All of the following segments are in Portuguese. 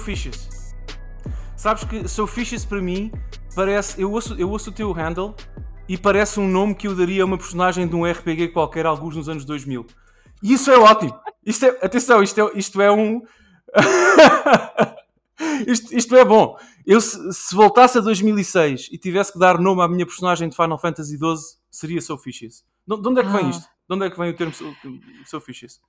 Fishes. Sabes que Sou Fishes para mim parece. Eu ouço, eu ouço o teu handle e parece um nome que eu daria a uma personagem de um RPG qualquer, alguns nos anos 2000. E isso é ótimo. Isto é, atenção, isto é, isto é um. isto, isto é bom. Eu, se, se, voltasse a 2006 e tivesse que dar nome à minha personagem de Final Fantasy XII, seria Sophistius. De onde é que vem ah. isto? De onde é que vem o termo Sophistius?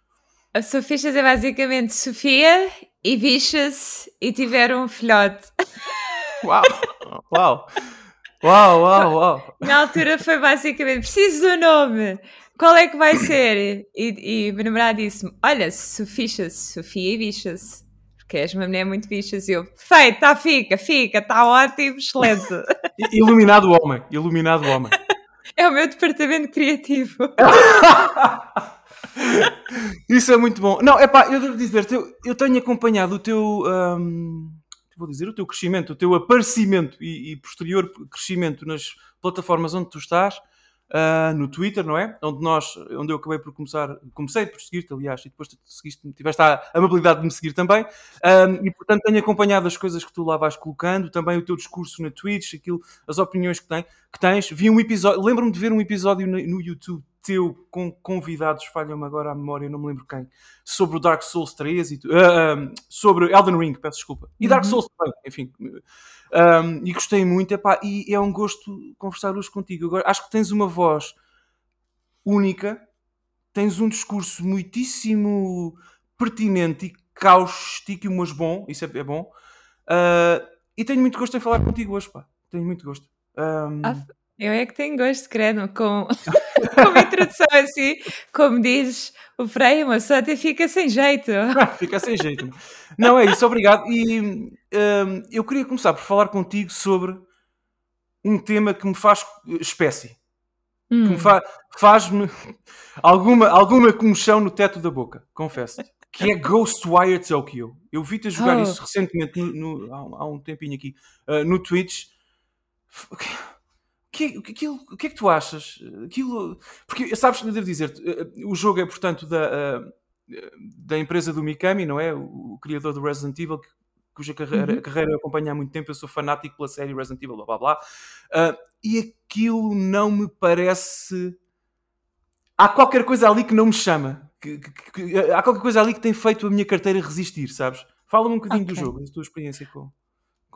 A Sophistius é basicamente Sofia e Vicious e tiveram um filhote. Uau! Uau! Uau, uau, uau! Na altura foi basicamente: preciso do nome, qual é que vai ser? E, e o namorado disse-me: Olha, Sofia, Sofia e Bichas. Porque és uma mulher muito bichas. E eu: Perfeito, tá, fica, fica, está ótimo, excelente. Iluminado o homem, iluminado o homem. É o meu departamento criativo. Isso é muito bom. Não, é pá, eu devo dizer, eu, eu tenho acompanhado o teu. Um, vou dizer, o teu crescimento, o teu aparecimento e, e posterior crescimento nas plataformas onde tu estás uh, no Twitter, não é? Onde nós, onde eu acabei por começar, comecei por seguir-te, aliás, e depois tu seguiste, tiveste a amabilidade de me seguir também, um, e portanto tenho acompanhado as coisas que tu lá vais colocando, também o teu discurso na Twitch, aquilo, as opiniões que, tem, que tens. Vi um episódio, lembro-me de ver um episódio no, no YouTube teu com convidados, falham-me agora a memória, não me lembro quem, sobre o Dark Souls 3 e uh, um, sobre Elden Ring, peço desculpa. E Dark uhum. Souls também, enfim. Um, e gostei muito, epá, e é um gosto conversar hoje contigo. Agora, acho que tens uma voz única, tens um discurso muitíssimo pertinente e cáustico, mas bom, isso é, é bom. Uh, e tenho muito gosto em falar contigo hoje, pá. Tenho muito gosto. Um... Ah, eu é que tenho gosto, credo, com, com uma introdução assim, como diz o Freire, uma só até fica sem jeito. fica sem jeito. Não, é isso, obrigado. E um, eu queria começar por falar contigo sobre um tema que me faz espécie. Hum. Que me hum. fa faz-me alguma, alguma comoção no teto da boca, confesso. Que é Ghostwire Tokyo. Eu vi-te a jogar oh. isso recentemente, no, no, há, há, um tempinho aqui, uh, no Twitch que, aquilo, o que é que tu achas? Aquilo, porque sabes, devo dizer, eh, o jogo é portanto da, eh, da empresa do Mikami, não é? O, o criador do Resident Evil, cuja carreira, uhum. carreira eu acompanho há muito tempo, eu sou fanático pela série Resident Evil, blá blá blá. Uh, e aquilo não me parece. Há qualquer coisa ali que não me chama. Que, que, que, há qualquer coisa ali que tem feito a minha carteira resistir, sabes? Fala-me um bocadinho okay. do jogo, da tua experiência com.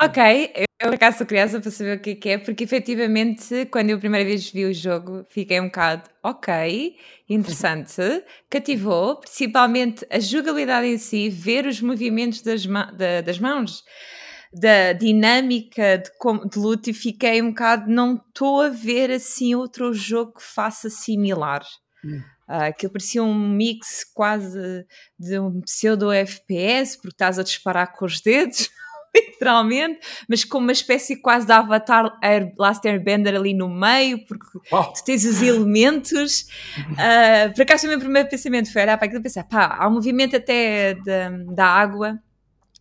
Ok, eu por acaso sou curiosa para saber o que é que é, porque efetivamente, quando eu a primeira vez vi o jogo, fiquei um bocado ok, interessante, cativou, principalmente a jogabilidade em si, ver os movimentos das, ma das mãos, da dinâmica de, de luta, e fiquei um bocado, não estou a ver assim outro jogo que faça similar. Hum. Uh, aquilo parecia um mix quase de um pseudo FPS, porque estás a disparar com os dedos. Literalmente, mas com uma espécie quase de avatar Air, Last Airbender ali no meio, porque oh. tu tens os elementos. Uh, por acaso, o meu primeiro pensamento foi: olhar para aquilo e pensar, pá, há um movimento até da, da água,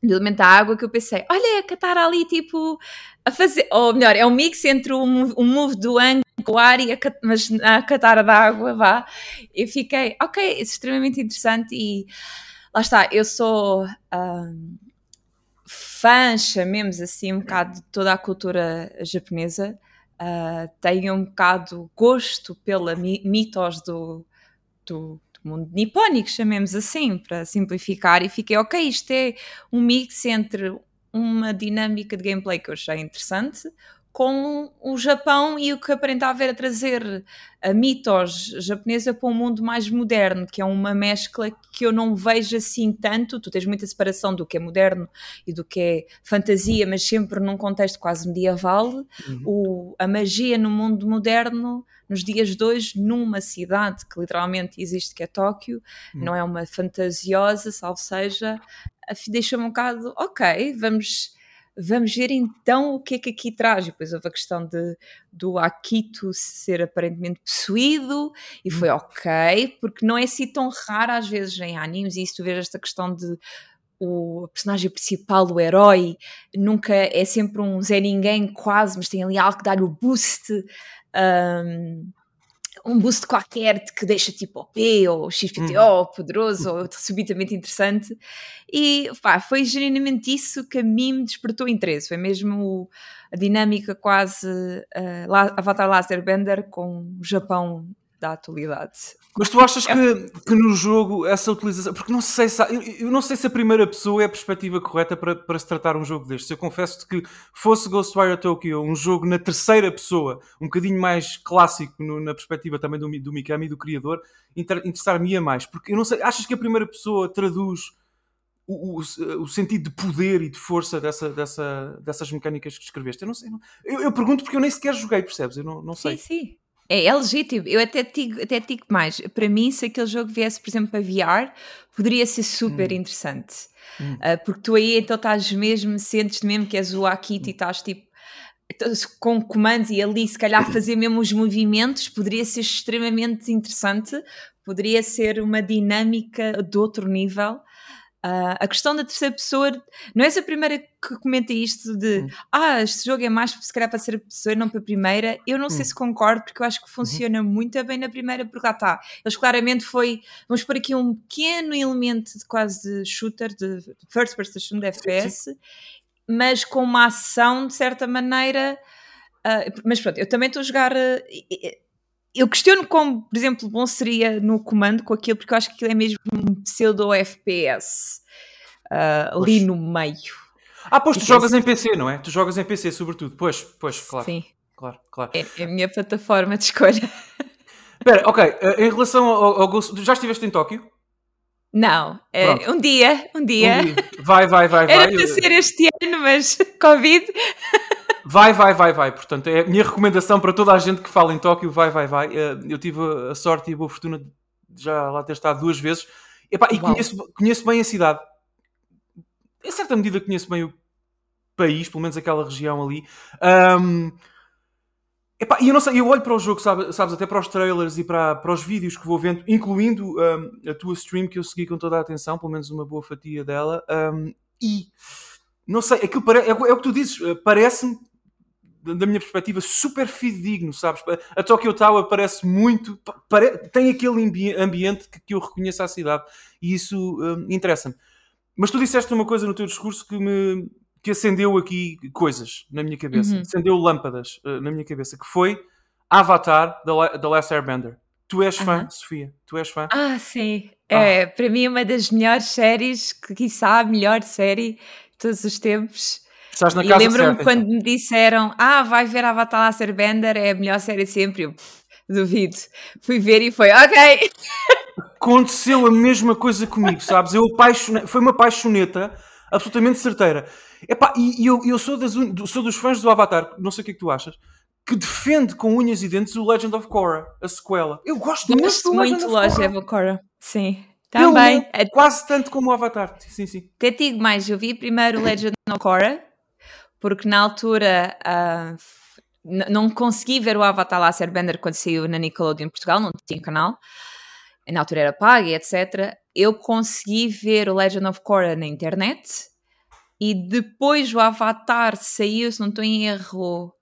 do elemento da água, que eu pensei, olha, a Katara ali, tipo, a fazer, ou melhor, é um mix entre o um, um move do Ang o ar e a, mas a Katara da água, vá. Eu fiquei, ok, é extremamente interessante e lá está, eu sou. Uh, fã, chamemos assim, um bocado de toda a cultura japonesa, uh, tenho um bocado gosto pela mitos do, do, do mundo nipónico, chamemos assim, para simplificar, e fiquei, ok, isto é um mix entre uma dinâmica de gameplay que eu achei interessante, com o Japão e o que aparentava era trazer a mitos japonesa para um mundo mais moderno, que é uma mescla que eu não vejo assim tanto. Tu tens muita separação do que é moderno e do que é fantasia, mas sempre num contexto quase medieval. Uhum. O, a magia no mundo moderno, nos dias de hoje, numa cidade que literalmente existe, que é Tóquio, uhum. não é uma fantasiosa, salvo seja, deixa-me um bocado, ok, vamos Vamos ver então o que é que aqui traz. E depois houve a questão de, do Akito ser aparentemente possuído, e foi hum. ok, porque não é assim tão raro às vezes em animes, e isso tu vês esta questão de o personagem principal, o herói, nunca é sempre um Zé Ninguém quase, mas tem ali algo que dá-lhe o boost. Um, um boost qualquer que deixa tipo OP ou XPTO uhum. poderoso ou subitamente interessante. E pá, foi genuinamente isso que a mim me despertou interesse. Foi mesmo a dinâmica quase uh, Avatar Laser Bender com o Japão da atualidade. Mas tu achas é que, que no jogo essa utilização. Porque não sei se. Eu, não sei se a primeira pessoa é a perspectiva correta para, para se tratar um jogo destes. Eu confesso que fosse Ghostwire Tokyo um jogo na terceira pessoa, um bocadinho mais clássico no, na perspectiva também do, do Mikami, do criador, inter, interessar-me-ia mais. Porque eu não sei. Achas que a primeira pessoa traduz o, o, o, sentido de poder e de força dessa, dessa, dessas mecânicas que descreveste? Eu não sei. Eu, eu, pergunto porque eu nem sequer joguei, percebes? Eu não, não sei. Sim, sim. É, é legítimo. Eu até digo, até digo mais. Para mim, se aquele jogo viesse, por exemplo, para VR, poderia ser super hum. interessante. Hum. Uh, porque tu aí então estás mesmo, sentes mesmo que és o Akito hum. e estás tipo com comandos e ali se calhar fazer mesmo os movimentos poderia ser extremamente interessante, poderia ser uma dinâmica de outro nível Uh, a questão da terceira pessoa, não és a primeira que comenta isto de hum. ah, este jogo é mais se calhar para a pessoa e não para a primeira. Eu não hum. sei se concordo, porque eu acho que funciona uhum. muito bem na primeira, porque lá está. Eles claramente foi, vamos pôr aqui um pequeno elemento de quase de shooter, de first person de FPS, sim, sim. mas com uma ação de certa maneira. Uh, mas pronto, eu também estou a jogar. Uh, eu questiono como, por exemplo, bom seria no comando com aquilo, porque eu acho que aquilo é mesmo um pseudo FPS uh, ali no meio. Ah, pois tu jogas em PC, não é? Tu jogas em PC, sobretudo. Pois, pois, claro. Sim. Claro, claro. É, é a minha plataforma de escolha. Espera, ok. Uh, em relação ao, ao Ghost. Já estiveste em Tóquio? Não. Uh, um dia, um dia. Um dia. Vai, vai, vai, vai. Era para ser este ano, mas Covid. Vai, vai, vai, vai. Portanto, é a minha recomendação para toda a gente que fala em Tóquio. Vai, vai, vai. Eh, eu tive a sorte e a boa fortuna de já lá ter estado duas vezes. Epá, e conheço, conheço bem a cidade. Em certa medida conheço bem o país, pelo menos aquela região ali. Um, epá, e eu não sei, eu olho para o jogo, sabes, sabes até para os trailers e para, para os vídeos que vou vendo, incluindo um, a tua stream que eu segui com toda a atenção, pelo menos uma boa fatia dela. Um, e não sei, aquilo pare... é, é o que tu dizes, eh, parece-me da minha perspectiva, super fidedigno, sabes? A Tokyo Tower parece muito. Pare, tem aquele ambiente que, que, eu reconheço à cidade e isso um, interessa-me. Mas tu disseste uma coisa no teu discurso que me que acendeu aqui coisas na minha cabeça, uhum. acendeu lâmpadas uh, na minha cabeça, que foi Avatar da Last Airbender. Tu és fã, uhum. Sofia? Tu és fã? Ah, sim. Ah. É, para mim, uma das melhores séries, que quiçá a melhor série de todos os tempos. Estás na casa e lembro-me quando então. me disseram: Ah, vai ver Avatar Laser Bender, é a melhor série sempre. Eu, duvido. Fui ver e foi, ok. Aconteceu a mesma coisa comigo, sabes? Eu apaixonei, foi uma paixoneta absolutamente certeira. Epá, e, eu, eu sou, das, sou dos fãs do Avatar, não sei o que é que tu achas, que defende com unhas e dentes o Legend of Korra, a sequela. Eu gosto muito do muito Legend of Korra. Sim. Também. É quase tanto como o Avatar. Sim, sim. Até digo mais, eu vi primeiro o Legend of Korra porque na altura uh, não consegui ver o Avatar Laser Bender quando saiu na Nickelodeon Portugal, não tinha canal, na altura era paga e etc. Eu consegui ver o Legend of Korra na internet e depois o Avatar saiu, se não estou em erro,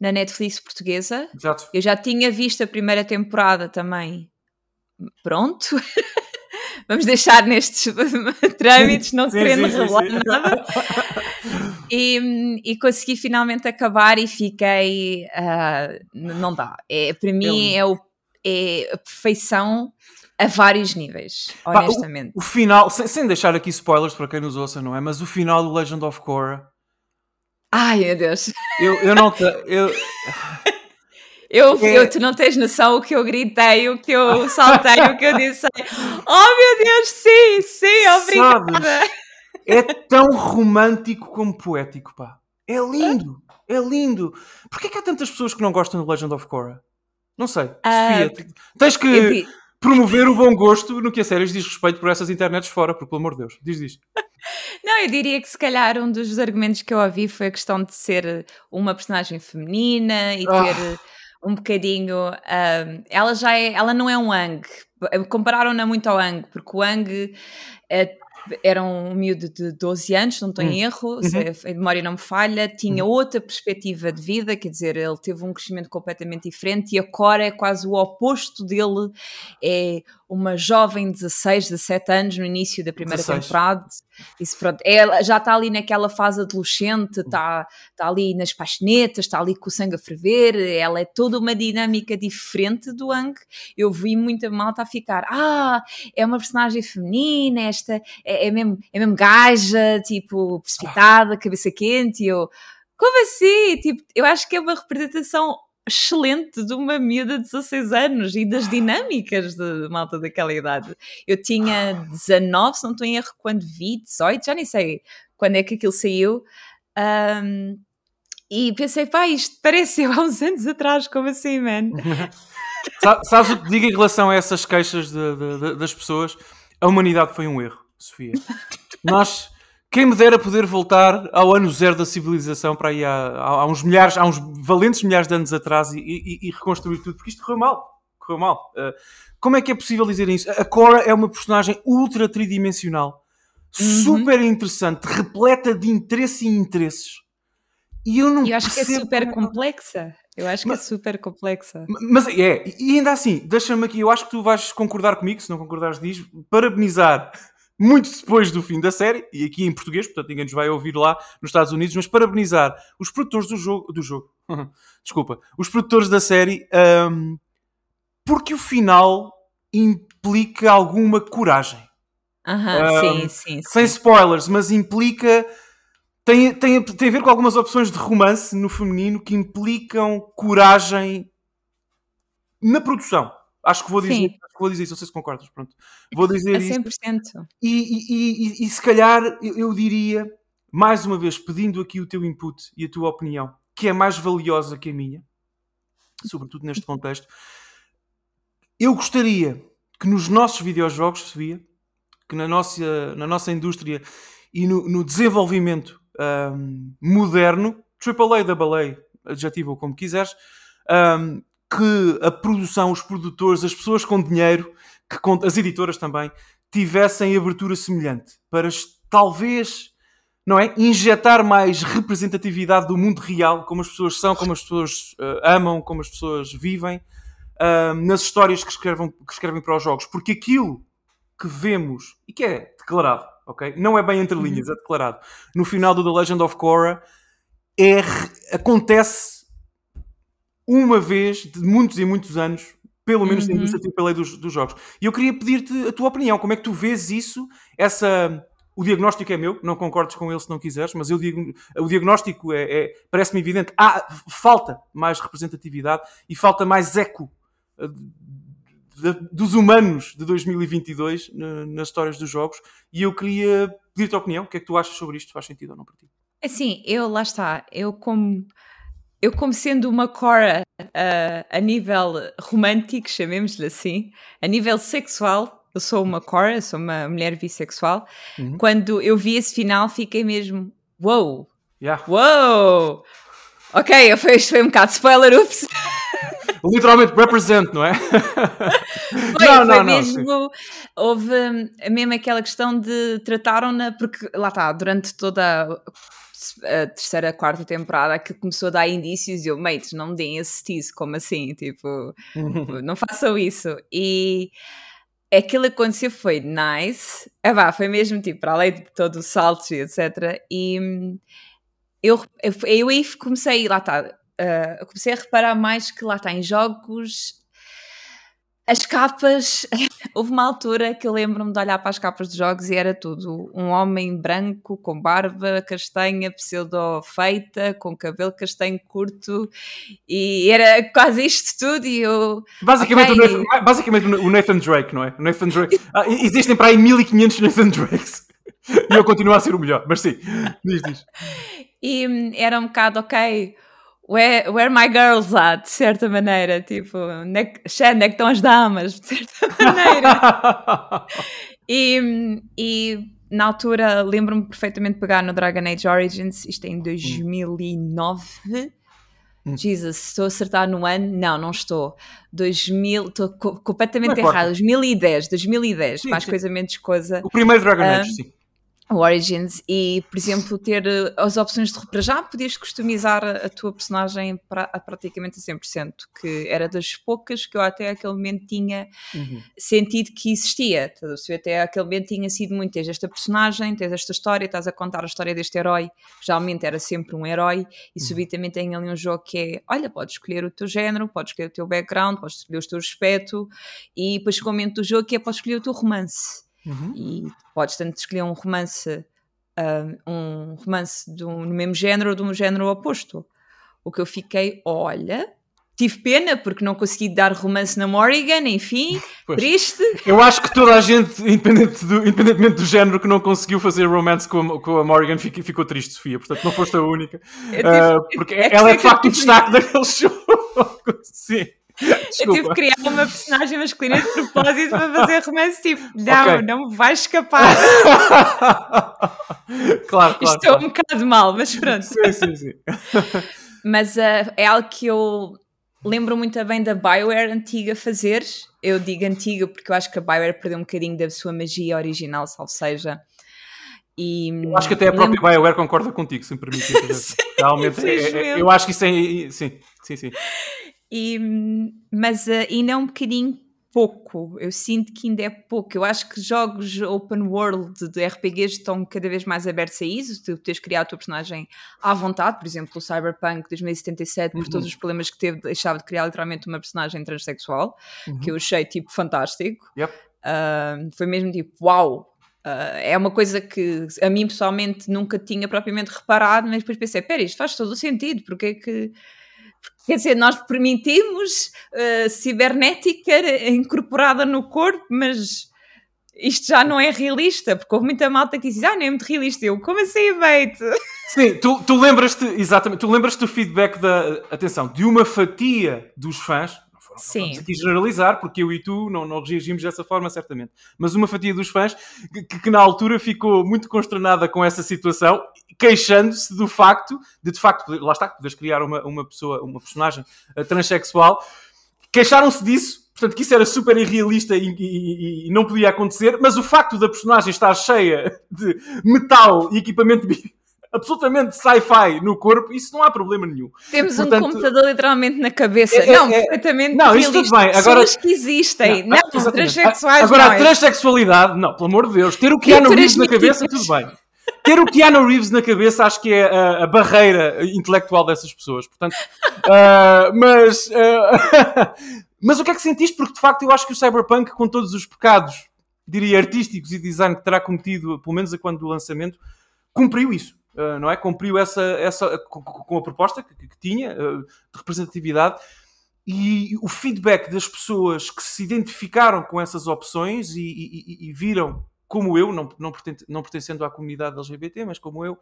na Netflix portuguesa. Exato. Eu já tinha visto a primeira temporada também. Pronto. Vamos deixar nestes trâmites, não sim, querendo sim, revelar sim, nada. E, e, consegui finalmente acabar e fiquei. Uh, não dá. É, para mim é, o, é a perfeição a vários níveis, honestamente. Pá, o, o, final, sem, sem, deixar aqui spoilers para quem nos ouça, não é? Mas o final do Legend of Korra. Ai meu Deus! Eu, eu não. Eu, eu, é... eu, tu não tens noção o que eu gritei, o que eu saltei, o que eu disse. Oh meu Deus, sim, sim, obrigada! Sabes, é tão romântico como poético, pá. É lindo, é lindo. Porquê que há tantas pessoas que não gostam do Legend of Korra? Não sei. Uh, Sofia, tens que promover o bom gosto no que a séries diz respeito por essas internets fora, porque pelo amor de Deus. Diz, diz. Não, eu diria que se calhar um dos argumentos que eu ouvi foi a questão de ser uma personagem feminina e ah. ter um bocadinho. Um, ela já é. Ela não é um Ang. Compararam-na muito ao Ang, porque o Ang. Uh, era um miúdo de 12 anos, não estou em Hum. erro, Uhum. se a memória não me falha, tinha outra perspectiva de vida, quer dizer, ele teve um crescimento completamente diferente e a Cora é quase o oposto dele, é uma jovem de 16, 17 anos no início da primeira 16. temporada. Isso, pronto, ela já está ali naquela fase adolescente, está, está ali nas paixonetas, está ali com o sangue a ferver, ela é toda uma dinâmica diferente do Ang. Eu vi muita malta a ficar, ah, é uma personagem feminina, esta é, é mesmo, é mesmo gaja, tipo, precipitada, cabeça quente, e eu, como assim? Tipo, eu acho que é uma representação excelente de uma miúda de 16 anos e das dinâmicas de malta daquela idade. Eu tinha 19, se não estou em erro, quando vi, 18, já nem sei quando é que aquilo saiu. Um, e pensei, pá, isto parece eu há uns anos atrás, como assim, man? Sa- Sabes o que digo em relação a essas queixas de- de- de- das pessoas? A humanidade foi um erro, Sofia. Nós, quem me dera poder voltar ao ano zero da civilização para aí há, há- uns milhares, há uns valentes milhares de anos atrás e, e- e reconstruir tudo, porque isto correu mal. Correu mal. Uh, como é que é possível dizer isso? A Cora é uma personagem ultra tridimensional, super interessante, repleta de interesse e interesses. E eu não Eu acho que é super como- complexa. Eu acho que é super complexa. mas é, e ainda assim, deixa-me aqui, eu acho que tu vais concordar comigo, se não concordares diz, parabenizar muito depois do fim da série, e aqui em português, portanto ninguém nos vai ouvir lá nos Estados Unidos, mas parabenizar os produtores do jogo, do jogo, desculpa, os produtores da série, hum, porque o final implica alguma coragem. Aham, sim, Um, sim, Sem sim. spoilers, mas implica. Tem, tem, tem a ver com algumas opções de romance no feminino que implicam coragem na produção. Acho que vou dizer, Sim. acho que vou dizer isso, não sei se concordas. Pronto. Vou dizer A isso. 100%. E, e, e, e- e se calhar eu, diria, mais uma vez, pedindo aqui o teu input e a tua opinião, que é mais valiosa que a minha, sobretudo neste contexto, eu gostaria que nos nossos videojogos, Sofia, que na nossa, na nossa indústria e no, no desenvolvimento ahm, moderno, AAA, AA, adjetivo como quiseres, ahm, que a produção, os produtores, as pessoas com dinheiro, que as editoras também, tivessem abertura semelhante para talvez não é injetar mais representatividade do mundo real, como as pessoas são, como as pessoas ah, amam, como as pessoas vivem, ah, nas histórias que escrevem, que escrevem para os jogos, porque aquilo que vemos e que é declarado, ok? Não é bem entre linhas, é declarado. No final do The Legend of Korra é, acontece uma vez de muitos e muitos anos, pelo menos na Uhum. indústria AAA dos, dos jogos. E eu queria pedir-te a tua opinião. Como é que tu vês isso? Essa, o diagnóstico é meu, não concordes com ele se não quiseres, mas eu digo, o diagnóstico é, é- parece-me evidente. Há, falta mais representatividade e falta mais eco eh, de- dos humanos de 2022 na- nas histórias dos jogos. E eu queria pedir-te a opinião. O que é que tu achas sobre isto? Faz sentido ou não para ti? Assim, eu lá está, eu como eu como sendo uma Cora ah, a nível romântico, chamemos-lhe assim, a nível sexual, eu sou uma Cora, eu sou uma mulher bissexual. Uhum. Quando eu vi esse final, fiquei mesmo, wow, Yeah. wow. Ok, foi, isto foi um bocado spoiler, ups. Literalmente represent, não é? Foi, Não, foi não, não, mesmo. houve hum, mesmo aquela questão de trataram-na, porque lá está, durante toda a, a terceira, quarta temporada que começou a dar indícios e eu, mates, não me deem esse tease, como assim? Tipo, não façam isso. E aquilo que aconteceu foi nice, ah, vá, foi mesmo tipo, para além de todo o salto e etc. E eu, eu, eu aí comecei, lá está, ah, comecei a reparar mais que lá está, em jogos as capas, houve uma altura que eu lembro-me de olhar para as capas de jogos e era tudo um homem branco com barba castanha, pseudo feita, com cabelo castanho curto e era quase isto tudo e eu Basicamente, Ok. o Nathan, basicamente o Nathan Drake, não é? O Nathan Drake. Ah, existem para aí 1500 Nathan Drakes. E eu continuo a ser o melhor, mas sim, diz, diz. e hum, era um bocado ok. Where, where my girls at, de certa maneira, tipo, onde é que, é que estão as damas, de certa maneira. E, e na altura lembro-me perfeitamente de pegar no Dragon Age Origins, isto é em 2009. Hum. Jesus, estou a acertar no ano? Não, não estou. 2000, estou co completamente Não errada. 2010, 2010, Sim, mais sim. coisa menos coisa. O primeiro Dragon Age, Ah, sim. O Origins e, por exemplo, ter eh, as opções de para já podias customizar a, tua personagem pra, a praticamente a 100%, que era das poucas que eu até aquele momento tinha Uhum. sentido que existia. Até aquele momento tinha sido muito: tens esta personagem, tens esta história, estás a contar a história deste herói, que geralmente era sempre um herói, e Uhum. subitamente tem ali um jogo que é: olha, podes escolher o teu género, podes escolher o teu background, podes escolher o teu respeito, e depois chegou o momento do jogo que é podes escolher o teu romance Uhum. e podes tanto escolher um romance ah, um romance um- no mesmo género ou de um género oposto o que eu fiquei, olha tive pena porque não consegui dar romance na Morrigan enfim, Pois. triste Eu acho que toda a gente, independente do- independentemente do género, que não conseguiu fazer romance com a, com a Morrigan, fica- ficou triste, Sofia. Portanto, não foste a única. tive, Ah, porque é ela é de facto o destaque daquele jogo. Sim. eu tive que criar uma personagem masculina de propósito para fazer romance tipo, não, Ok. não me vais escapar claro, claro. isto é claro. um bocado mal, mas pronto Sim, sim, sim. Mas ah, é algo que eu lembro muito bem da Bioware antiga fazer. Eu digo antiga porque eu acho que a Bioware perdeu um bocadinho da sua magia original, salvo seja. E, Eu acho que até a própria BioWare concorda contigo, se me permite. Realmente, é- é- infelizmente. eu acho que isso é. Sim, sim, sim. E, mas ah, ainda é um bocadinho pouco. Eu sinto que ainda é pouco. Eu acho que jogos open world de RPGs estão cada vez mais abertos a isso. Tu tens criado a tua personagem à vontade. Por exemplo, o Cyberpunk 2077, por Uhum. todos os problemas que teve, deixava de criar literalmente uma personagem transexual, Uhum. que eu achei tipo fantástico. Yep. Ah, foi mesmo tipo, uau! Ah, é uma coisa que a mim pessoalmente nunca tinha propriamente reparado, mas depois pensei, pera, isto faz todo o sentido, porque é que quer dizer, nós permitimos uh, cibernética incorporada no corpo, mas isto já não é realista, porque houve muita malta que disse, ah, não é muito realista. Eu, como assim, mate? Sim, tu, tu lembras-te, exatamente, tu lembras-te do feedback da, atenção, de uma fatia dos fãs, Sim. vamos aqui generalizar, porque eu e tu não, não reagimos dessa forma, certamente, mas uma fatia dos fãs que, que- que na altura ficou muito consternada com essa situação, queixando-se do facto de, de facto, lá está, podes criar uma, uma pessoa, uma personagem eh, transexual, queixaram-se disso, portanto que isso era super irrealista e, e- e- não podia acontecer, mas o facto da personagem estar cheia de metal e equipamento absolutamente sci-fi no corpo, isso não há problema nenhum. Temos Portanto- um computador literalmente na cabeça. É- é- não, é- perfeitamente Não, isso tudo bem. Agora- Pessoas que existem. Não, exatamente. transexuais Agora, não. a transexualidade, não, pelo amor de Deus, ter o Keanu Reeves na cabeça, tudo bem. Ter o Keanu Reeves na cabeça acho que é a, a barreira intelectual dessas pessoas. Portanto, ah, mas, ah, mas o que é que sentiste? Porque de facto eu acho que o Cyberpunk, com todos os pecados, diria, artísticos e design que terá cometido, pelo menos a quando do lançamento, cumpriu isso. Ah, não é? Cumpriu essa, essa com, com a proposta que, que tinha ah, de representatividade e o feedback das pessoas que se identificaram com essas opções e, e- e- viram, como eu, não, não, não pertencendo à comunidade LGBT, mas como eu,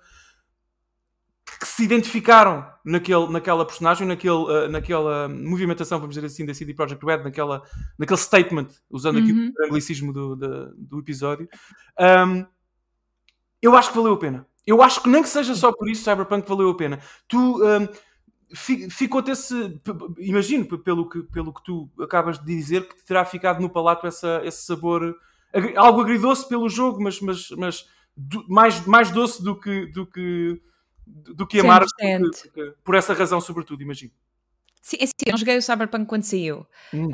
que se identificaram naquele, naquela personagem, naquele, ah, naquela movimentação, vamos dizer assim, da CD Projekt Red, naquela, naquele statement, usando aqui Uhum. o anglicismo do, da- do episódio, ahm, eu acho que valeu a pena. Eu acho que nem que seja só por isso Cyberpunk valeu a pena. Tu fi- ficou-te esse. Imagino, pelo que, pelo que tu acabas de dizer, que te terá ficado no palato essa, esse sabor. Algo agridoce pelo jogo, mas, mas, mas do- mais, mais doce do que, do que, do que amargo. 100%. porque- porque- por essa razão, sobretudo, imagino. Sim, é assim, eu não joguei o Cyberpunk quando saiu.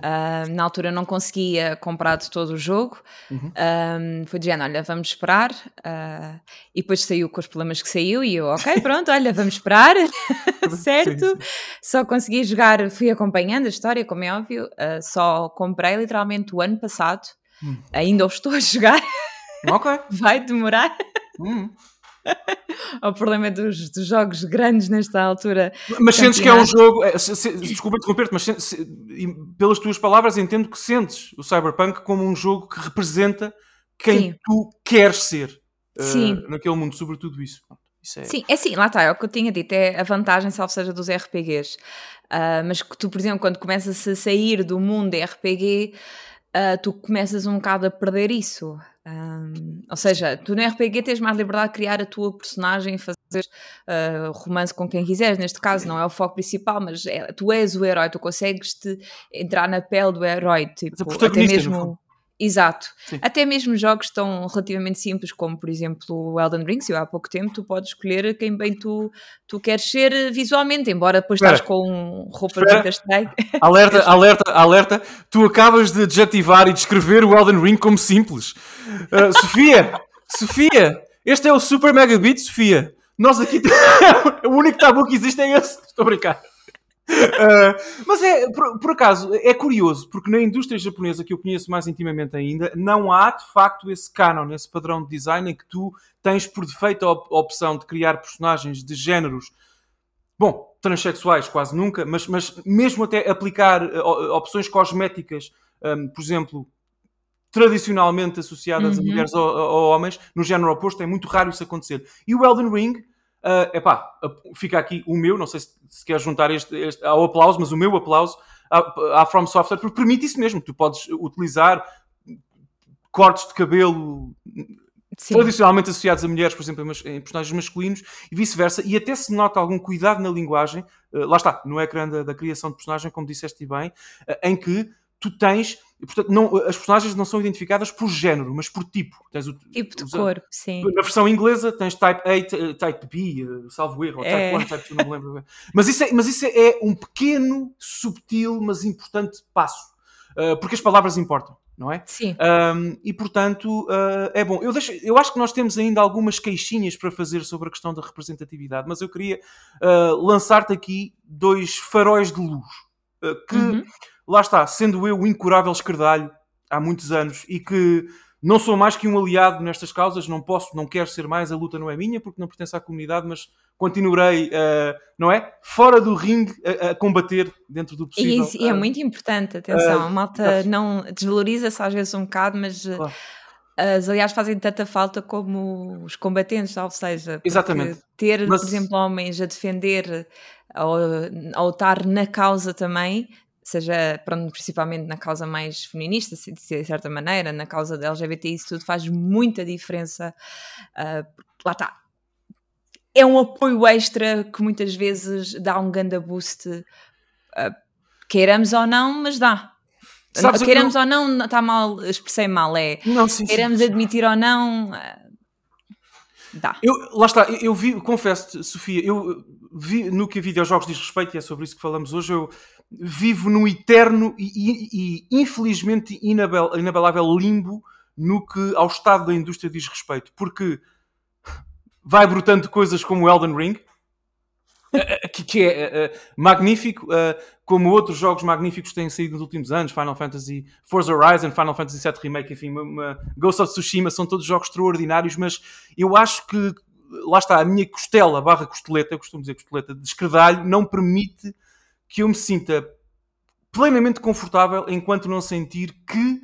Ah, na altura não conseguia comprar de todo o jogo. Uhum. Ah, foi dizendo, olha, vamos esperar. Ah, e depois saiu com os problemas que saiu e eu, ok, pronto, olha, vamos esperar. certo? Sim, sim. Só consegui jogar, fui acompanhando a história, como é óbvio. ah, só comprei literalmente o ano passado. Hum. Ainda o estou a jogar, Ok. vai demorar. Hum. O problema dos, dos jogos grandes nesta altura. Mas sentes que é um jogo. é, se- se- desculpa interromper-te, mas se- pelas tuas palavras entendo que sentes o Cyberpunk como um jogo que representa quem Sim. tu queres ser Sim. naquele mundo, sobretudo isso. É. Sim, é assim, lá está, é o que eu tinha dito, é a vantagem, salvo seja, dos RPGs. Ah, mas que tu, por exemplo, quando começas a sair do mundo RPG, ah, tu começas um bocado a perder isso. Um, ou seja, tu no RPG tens mais liberdade de criar a tua personagem, fazer uh, romance com quem quiseres. Neste caso, não é o foco principal, mas é, tu és o herói, tu consegues te entrar na pele do herói, tipo, até mesmo. Exato. Sim. Até mesmo jogos tão relativamente simples, como por exemplo o Elden Ring, se eu há pouco tempo tu podes escolher quem bem tu, tu queres ser visualmente, embora depois estás com roupa de estranha. Alerta, alerta, alerta. Tu acabas de desativar e descrever o Elden Ring como simples. Uh, Sofia, Sofia, este é o Super Mega Beat, Sofia. Nós aqui. o único tabu que existe é esse. Estou a brincar. Uh, mas é, por, por, acaso, é curioso, porque na indústria japonesa, que eu conheço mais intimamente ainda, não há de facto esse canon, esse padrão de design em que tu tens por defeito a, op a opção de criar personagens de géneros, bom, transexuais quase nunca, mas, mas mesmo até aplicar uh, opções cosméticas, um, por exemplo, tradicionalmente associadas uhum. a mulheres ou, ou, homens, no género oposto, é muito raro isso acontecer. E o Elden Ring Uh, epá, fica aqui o meu, não sei se, se quer juntar este, este, ao aplauso, mas o meu aplauso à, à From Software, porque permite isso mesmo. Tu podes utilizar cortes de cabelo Sim. tradicionalmente associados a mulheres, por exemplo, em personagens masculinos e vice-versa, e até se nota algum cuidado na linguagem, uh, lá está, no ecrã da, da, criação de personagem, como disseste bem, uh, em que tu tens Portanto, não, as personagens não são identificadas por género, mas por tipo. Tens o, tipo de corpo, sim. Na versão inglesa tens Type A, eh, Type B, eh, salvo erro, ou Type é. 1, Type 2, não me lembro. mas, isso é, mas isso é um pequeno, subtil, mas importante passo. Uh, porque as palavras importam, não é? Sim. Um, e portanto, uh, é bom. Eu, deixo, eu acho que nós temos ainda algumas queixinhas para fazer sobre a questão da representatividade, mas eu queria uh, lançar-te aqui dois faróis de luz que. Uhum lá está, sendo eu o incurável esquerdalho há muitos anos e que não sou mais que um aliado nestas causas, não posso, não quero ser mais, a luta não é minha porque não pertence à comunidade, mas continuarei, uh, não é? Fora do ringue a, a combater dentro do possível. E, e é muito importante, atenção, uh, a malta não desvaloriza-se às vezes um bocado, mas eh, claro. as aliás fazem tanta falta como os combatentes, ou seja, Exatamente. ter, mas... por exemplo, homens a defender ou a lutar na causa também seja pronto, principalmente na causa mais feminista, de certa maneira, na causa da LGBT, isso tudo faz muita diferença. Uh, lá está. É um apoio extra que muitas vezes dá um ganda boost, uh, queiramos ou não, mas dá. Sabes, queiramos não... ou não, está mal, expressei mal, é. Não, sim, queiramos sim, sim. admitir ou não, uh, dá. Eu, lá está, eu, eu vi, confesso-te, Sofia, eu vi no que a videojogos diz respeito, e é sobre isso que falamos hoje, eu vivo num eterno e, e, e infelizmente inabel, inabelável limbo no que ao estado da indústria diz respeito, porque vai brotando coisas como Elden Ring, eh, eh, que, que é uh, magnífico, como outros jogos magníficos têm saído nos últimos anos, Final Fantasy, Forza Horizon, Final Fantasy VII Remake, enfim, uma, uma Ghost of Tsushima, são todos jogos extraordinários, mas eu acho que, lá está, a minha costela, barra costeleta, eu costumo dizer costeleta, de escredalho, não permite que eu me sinta plenamente confortável enquanto não sentir que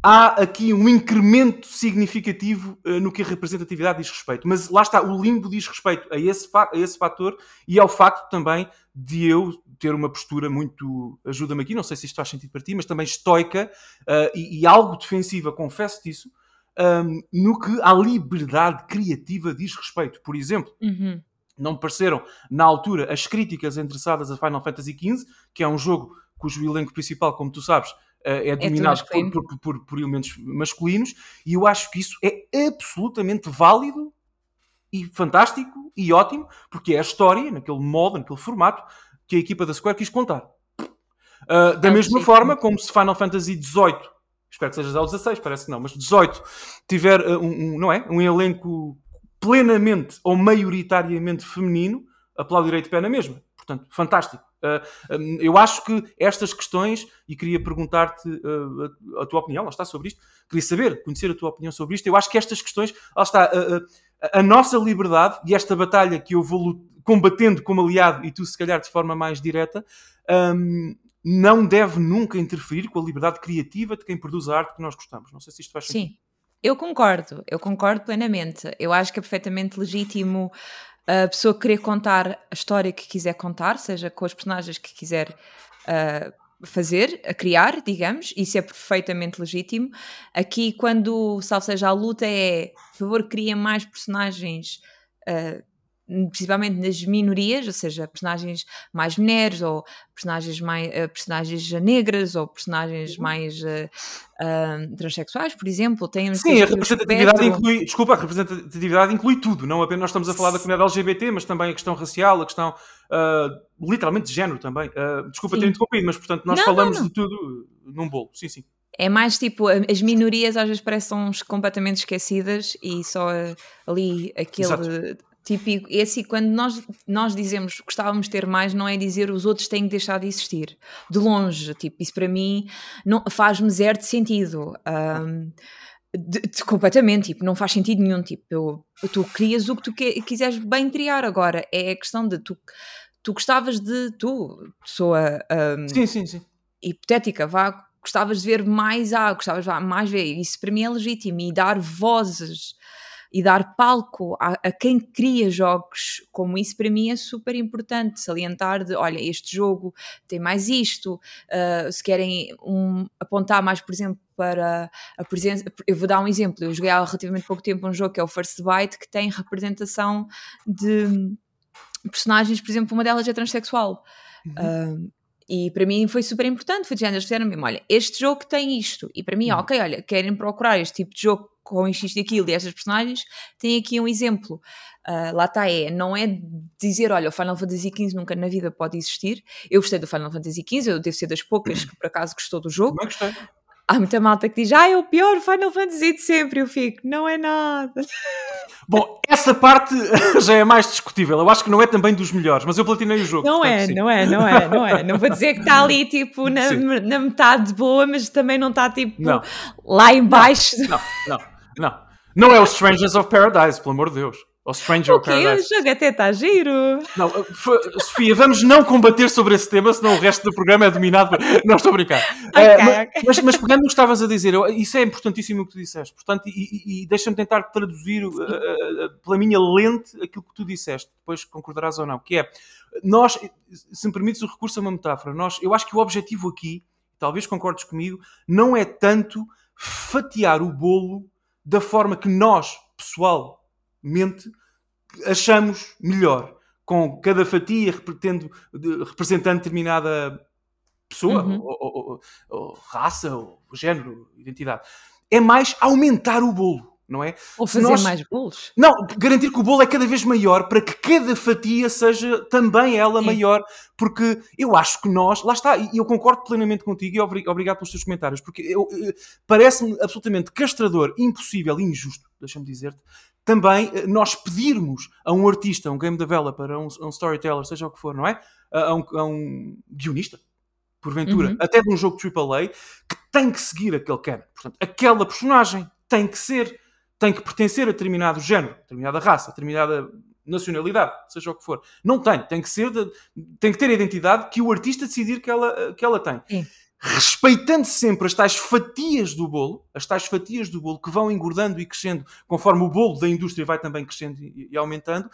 há aqui um incremento significativo uh, no que a representatividade diz respeito. Mas lá está, o limbo diz respeito a esse, a esse fator e ao facto também de eu ter uma postura muito, ajuda-me aqui, não sei se isto faz sentido para ti, mas também estoica uh, e, e, algo defensiva, confesso disso, um, ehm, no que a liberdade criativa diz respeito. Por exemplo, uhum não me pareceram, na altura, as críticas endereçadas a Final Fantasy XV, que é um jogo cujo elenco principal, como tu sabes, eh, é dominado é por, por, por, por, elementos masculinos, e eu acho que isso é absolutamente válido e fantástico e ótimo, porque é a história, naquele modo, naquele formato, que a equipa da Square quis contar. Uh, da é mesma forma, como se Final Fantasy XVIII, espero que seja ao 16, parece que não, mas 18, tiver uh, um, um, não é? um elenco plenamente ou maioritariamente feminino, aplaudirei de pé na mesma. Portanto, fantástico. Uh, um, eu acho que estas questões, e queria perguntar-te uh, a, a, tua opinião, lá está, sobre isto, queria saber, conhecer a tua opinião sobre isto. Eu acho que estas questões, lá está, uh, a nossa liberdade e esta batalha que eu vou combatendo como aliado, e tu, se calhar, de forma mais direta, um, não deve nunca interferir com a liberdade criativa de quem produz a arte que nós gostamos. Não sei se isto faz sentido. Eu concordo, eu concordo plenamente. Eu acho que é perfeitamente legítimo a pessoa querer contar a história que quiser contar, seja com os personagens que quiser uh, fazer, a criar, digamos, isso é perfeitamente legítimo. Aqui, quando, salvo seja, a luta é, por favor, criem mais personagens. Uh, principalmente nas minorias, ou seja, personagens mais mulheres ou personagens mais uh, personagens negras ou personagens uhum. mais uh, uh, transexuais, por exemplo, tem Sim, a representatividade inclui, desculpa, a representatividade inclui tudo, não apenas nós estamos a falar da comunidade LGBT, mas também a questão racial, a questão literalmente de género também. desculpa sim. ter interrompido, mas portanto nós não, falamos não, não. de tudo num bolo. Sim, sim. É mais tipo, as minorias às vezes parecem completamente esquecidas e só ali aquele Exato Típico, esse quando nós, nós dizemos que gostávamos de ter mais, não é dizer os outros têm que deixar de existir. De longe, tipo, isso para mim faz-me zero de sentido. Um, de, de, completamente, tipo, não faz sentido nenhum. Tipo, eu, tu crias o que tu que, quiseres bem criar agora. É a questão de tu, tu gostavas de, tu, pessoa um, sim, sim, sim. hipotética, vá, gostavas de ver mais A, gostavas de mais ver. Isso para mim é legítimo e dar vozes e dar palco a, a, quem cria jogos como isso, para mim é super importante. Salientar de, olha, este jogo tem mais isto, uh, se querem um, apontar mais, por exemplo, para a presença. Eu vou dar um exemplo. Eu joguei há relativamente pouco tempo um jogo que é o First Byte, que tem representação de personagens, por exemplo, uma delas é transexual. Uhum. Uh, e para mim foi super importante. Foi de género, disseram mesmo: olha, este jogo tem isto. E para mim, uhum. ok, olha, querem procurar este tipo de jogo com isto e aquilo e estas personagens, tem aqui um exemplo. Uh, lá está, é, não é dizer, olha, o Final Fantasy XV nunca na vida pode existir. Eu gostei do Final Fantasy XV, eu devo ser das poucas que por acaso gostou do jogo. Também gostei. Há muita malta que diz, ah, é o pior Final Fantasy de sempre. Eu fico, não é nada. Bom, essa parte já é mais discutível. Eu acho que não é também dos melhores, mas eu platinei o jogo. Não é, não é, não é, não é. Não vou dizer que está ali tipo na, na metade boa, mas também não está tipo não. lá embaixo. Não, não, não. Não é o Strangers of Paradise, pelo amor de Deus. Ou Stranger of Paradise. O jogo até está giro. Não, Sofia, vamos não combater sobre esse tema, senão o resto do programa é dominado por... Não, estou a brincar. Okay, é, okay. Mas, mas pegando no que estavas a dizer, eu, isso é importantíssimo o que tu disseste. Portanto, e, e, e deixa-me tentar traduzir uh, uh, pela minha lente aquilo que tu disseste. Depois concordarás ou não. Que é, nós, se me permites o recurso a uma metáfora, nós, eu acho que o objetivo aqui, talvez concordes comigo, não é tanto fatiar o bolo da forma que nós, pessoalmente, achamos melhor. Com cada fatia representando determinada pessoa, uhum. ou, ou, ou, ou, raça, ou género, identidade. É mais aumentar o bolo não é? Ou fazer nós... mais bolos. Não, garantir que o bolo é cada vez maior para que cada fatia seja também ela Sim. maior, porque eu acho que nós, lá está, e eu concordo plenamente contigo e obrigado pelos teus comentários, porque parece-me absolutamente castrador, impossível e injusto, deixa-me dizer-te, também eh, nós pedirmos a um artista, a um game developer, a um, a um storyteller, seja o que for, não é? A, um, a um guionista, porventura, uhum. até de um jogo AAA, que tem que seguir aquele quer. Portanto, aquela personagem tem que ser tem que pertencer a determinado género, determinada raça, determinada nacionalidade, seja o que for. Não tem, tem que ser, de, tem que ter a identidade que o artista decidir que ela, que ela tem. Sim. Respeitando sempre as tais fatias do bolo, as tais fatias do bolo que vão engordando e crescendo conforme o bolo da indústria vai também crescendo e, e aumentando,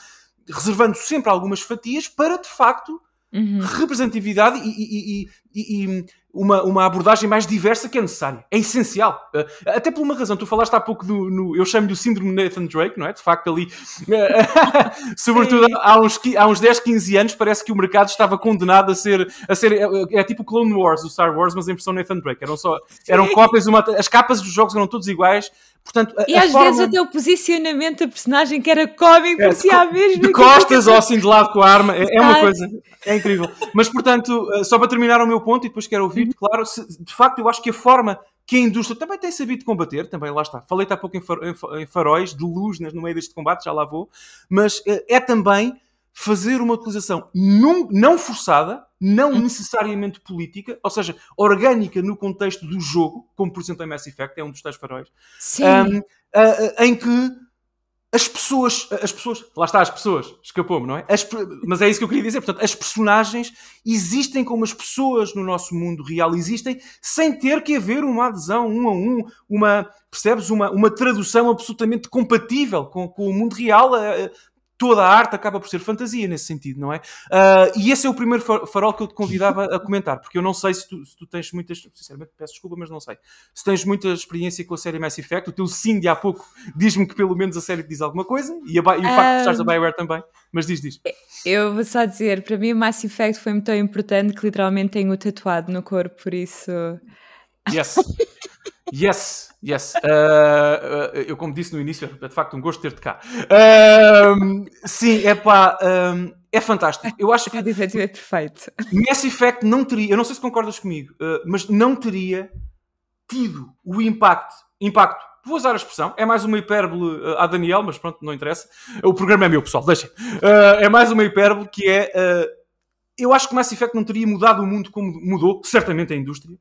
reservando sempre algumas fatias para de facto uhum. representatividade e, e, e, e, uma, uma abordagem mais diversa que é necessária. É essencial. Uh, até por uma razão, tu falaste há pouco do. No, eu chamo-lhe o síndrome Nathan Drake, não é? De facto, ali, uh, sobretudo há uns, há uns 10, 15 anos, parece que o mercado estava condenado a ser. A ser é, é tipo Clone Wars, o Star Wars, mas em versão Nathan Drake. Eram, só, eram cópias, uma, as capas dos jogos eram todas iguais. Portanto, a, e às forma... vezes até o posicionamento da personagem que era cómico, é, parecia a mesma. De costas ou assim de lado com a arma, é, é uma coisa. É incrível. Mas, portanto, uh, só para terminar o meu ponto, e depois quero ouvir claro, se, de facto, eu acho que a forma que a indústria também tem sabido combater, também lá está. Falei-te há pouco em, faróis de luz no meio deste combate, já lá vou, mas eh, é também fazer uma utilização não, forçada, não necessariamente política, ou seja, orgânica no contexto do jogo, como por exemplo em Mass Effect, é um dos tais faróis, um, em que as pessoas, as pessoas, lá está, as pessoas, escapou-me, não é? As, mas é isso que eu queria dizer. Portanto, as personagens existem como as pessoas no nosso mundo real existem, sem ter que haver uma adesão um a um, uma, percebes? Uma, uma tradução absolutamente compatível com, com o mundo real. Toda a arte acaba por ser fantasia nesse sentido, não é? Uh, e esse é o primeiro farol que eu te convidava a comentar, porque eu não sei se tu, se tu, tens muitas, sinceramente peço desculpa, mas não sei, se tens muita experiência com a série Mass Effect, o teu sim de há pouco diz-me que pelo menos a série te diz alguma coisa, e, a, e o facto de estares a Bioware também, mas diz, diz. Eu vou só dizer, para mim o Mass Effect foi muito importante que literalmente tenho tatuado no corpo, por isso... Yes. Yes, yes. Uh, uh, eu, como disse no início, é de facto um gosto ter-te cá. Uh, sim, é pá, é fantástico. Eu acho que. é perfeito. Mass Effect não teria, eu não sei se concordas comigo, mas não teria tido o impacto. Impacto, vou usar a expressão, é mais uma hipérbole a Daniel, mas pronto, não interessa. O programa é meu, pessoal, deixem. é mais uma hipérbole que é. eu acho que Mass Effect não teria mudado o mundo como mudou, certamente a indústria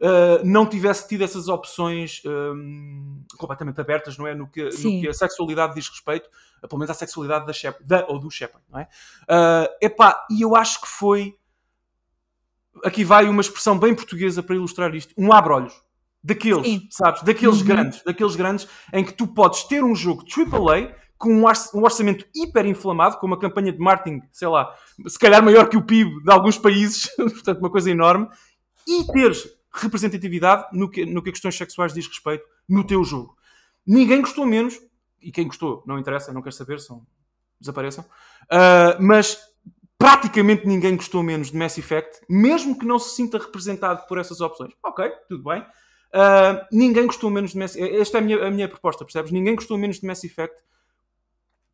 uh, não tivesse tido essas opções um, completamente abertas, não é? No que, no que, a sexualidade diz respeito, pelo menos à sexualidade da, Shep, da ou do Shepard, não é? Uh, epá, e eu acho que foi. Aqui vai uma expressão bem portuguesa para ilustrar isto: um abre-olhos. Daqueles, Sim. sabes? Daqueles uhum. grandes, daqueles grandes em que tu podes ter um jogo AAA com um orçamento hiper inflamado, com uma campanha de marketing, sei lá, se calhar maior que o PIB de alguns países, portanto, uma coisa enorme, e teres representatividade no que, no que a questões sexuais diz respeito no teu jogo. Ninguém gostou menos, e quem gostou não interessa, não quer saber, são, desapareçam, uh, mas praticamente ninguém gostou menos de Mass Effect, mesmo que não se sinta representado por essas opções. Ok, tudo bem. Uh, ninguém gostou menos de Mass Effect. Esta é a minha, a minha proposta, percebes? Ninguém gostou menos de Mass Effect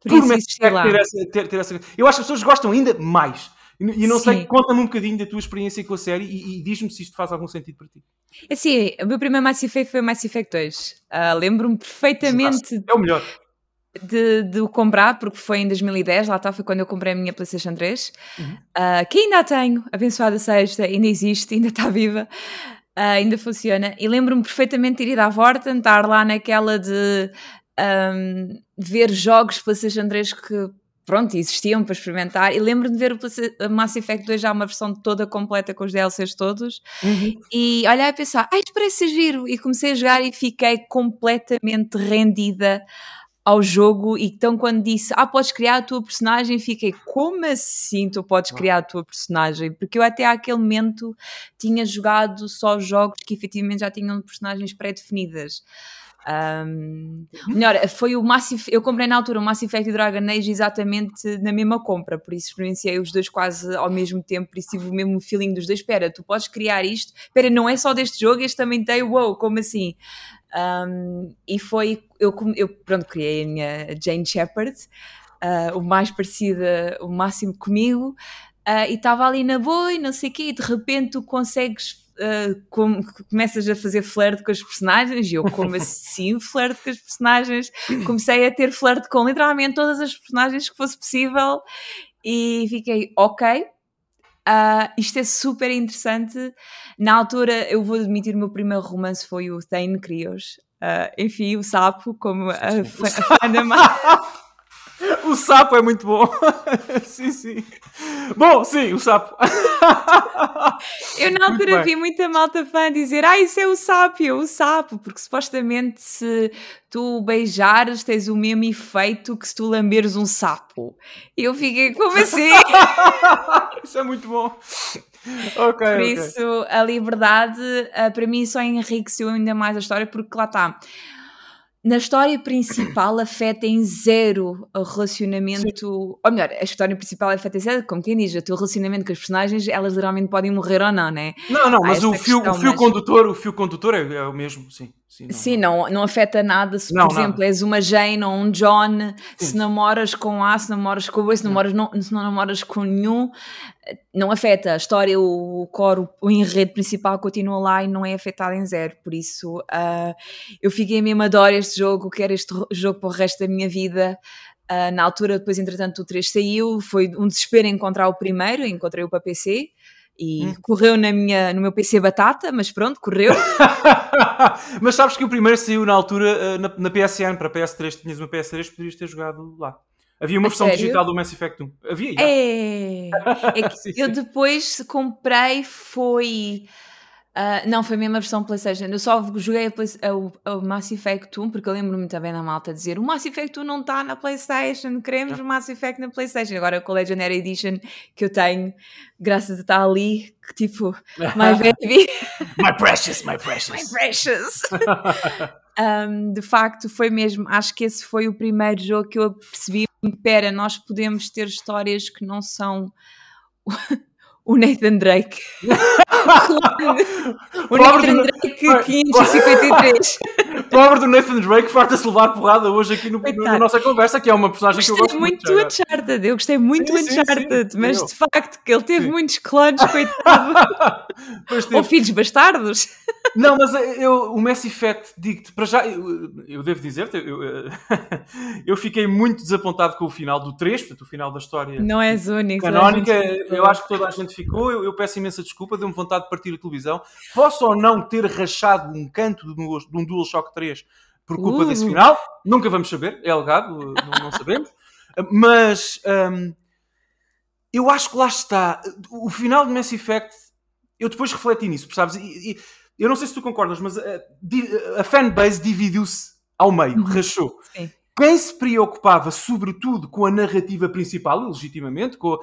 por, por Mass Effect ter essa, ter, ter essa. Eu acho que as pessoas gostam ainda mais. E, não Sim. sei, conta-me um bocadinho da tua experiência com a série e, e diz-me se isto faz algum sentido para ti. Assim, o meu primeiro Mass Effect foi o Mass Effect 2. Uh, ah, Lembro-me perfeitamente. É o melhor. De, de, o comprar, porque foi em 2010, lá está, foi quando eu comprei a minha PlayStation 3, uhum. uh, que ainda a tenho, abençoada sexta, ainda existe, ainda está viva, uh, ainda funciona. E lembro-me perfeitamente de ir à Vorten, estar lá naquela de um, ver jogos PlayStation 3 que pronto, existiam para experimentar. E lembro-me de ver o Mass Effect 2 já uma versão toda completa com os DLCs todos. Uhum. E olhar e pensar, ai, isto parece ser giro. E comecei a jogar e fiquei completamente rendida ao jogo. E então, quando disse, ah, podes criar a tua personagem, fiquei, como assim tu podes criar a tua personagem? Porque eu até àquele momento tinha jogado só jogos que efetivamente já tinham personagens pré-definidas. Um, melhor, foi o Massive, eu comprei na altura o Mass Effect e Dragon Age exatamente na mesma compra, por isso experienciei os dois quase ao mesmo tempo, por isso tive o mesmo feeling dos dois. Espera, tu podes criar isto, espera, não é só deste jogo, este também tem, wow, como assim? Um, e foi, eu, eu pronto, criei a minha Jane Shepard, uh, o mais parecida, o máximo comigo, uh, e estava ali na boa e não sei o quê, e de repente tu consegues uh, com, começas a fazer flerte com as personagens, e eu, como assim flerte com as personagens? Comecei a ter flerte com literalmente todas as personagens que fosse possível, e fiquei, ok. Uh, isto é super interessante. Na altura, eu vou admitir, o meu primeiro romance foi o Thane Crios. Uh, enfim, o sapo, como a, a, fã da O sapo é muito bom. sim, sim. Bom, sim, o sapo. Eu na altura vi muita malta fã dizer: Ah, isso é o sapo, é o sapo, porque supostamente se tu beijares tens o mesmo efeito que se tu lamberes um sapo. Eu fiquei, como assim? isso é muito bom. Okay, Por okay. isso, a liberdade, uh, para mim, só enriqueceu ainda mais a história, porque lá está na história principal afeta em zero o relacionamento. Sim. Ou melhor, a história principal afeta em zero, como quem diz, o teu relacionamento com as personagens, elas geralmente podem morrer ou não, né? Não, não, mas o fio, o fio condutor, o fio condutor é, é o mesmo, sim. Sim, não, Sim, não, não afeta nada se, não, por exemplo, nada. és uma Jane ou um John, Sim. se namoras com A, se namoras com B, se, namoras, não, se não namoras com nenhum, não afeta. A história, o, o coro, o enredo principal continua lá e não é afetado em zero. Por isso, uh, eu fiquei mesmo adoro este jogo, quero este jogo para o resto da minha vida. Uh, na altura, depois, entretanto, o 3 saiu, foi um desespero encontrar o primeiro, encontrei-o para PC e hum. correu na minha, no meu PC batata, mas pronto, correu. mas sabes que o primeiro saiu na altura eh, na, na PSN para PS3, tinhas uma PS3, poderias ter jogado lá. Havia uma A versão sério? digital do Mass Effect 1. Havia, já. É, é que sim, eu sim. depois comprei, foi Uh, não, foi mesmo a versão PlayStation. Eu só joguei o Mass Effect 1 porque eu lembro-me também da malta dizer o Mass Effect 1 não está na PlayStation, queremos o Mass Effect na PlayStation. Agora com a Legendary Edition que eu tenho, graças a estar ali, que tipo, my baby. my precious, my precious. my precious. um, de facto, foi mesmo. Acho que esse foi o primeiro jogo que eu percebi. Pera, nós podemos ter histórias que não são o Nathan Drake. o Nathan Drake 553. Pobre do Nathan Drake, farta-se levar porrada hoje aqui no, no, na nossa conversa, que é uma personagem gostei que eu gosto muito. muito do Uncharted, eu gostei muito do Uncharted, sim, mas de facto que ele teve sim. muitos clones, coitado. Ou filhos bastardos. Não, mas eu, o Mass Effect, digo-te, para já, eu, eu devo dizer-te, eu, eu, fiquei muito desapontado com o final do 3, portanto, o final da história Não és único. canónica. Eu acho que toda a gente ficou, eu, eu peço imensa desculpa, deu-me vontade de partir a televisão. Posso ou não ter rachado um canto de um, de um DualShock 3 por culpa uh. desse final? Nunca vamos saber, é alegado, não, não sabemos. Mas um, eu acho que lá está. O final de Mass Effect, eu depois refleti nisso, sabes? E, e, eu não sei se tu concordas, mas a, a fanbase dividiu-se ao meio, uhum. rachou. Sim. Quem se preocupava, sobretudo, com a narrativa principal, legitimamente, com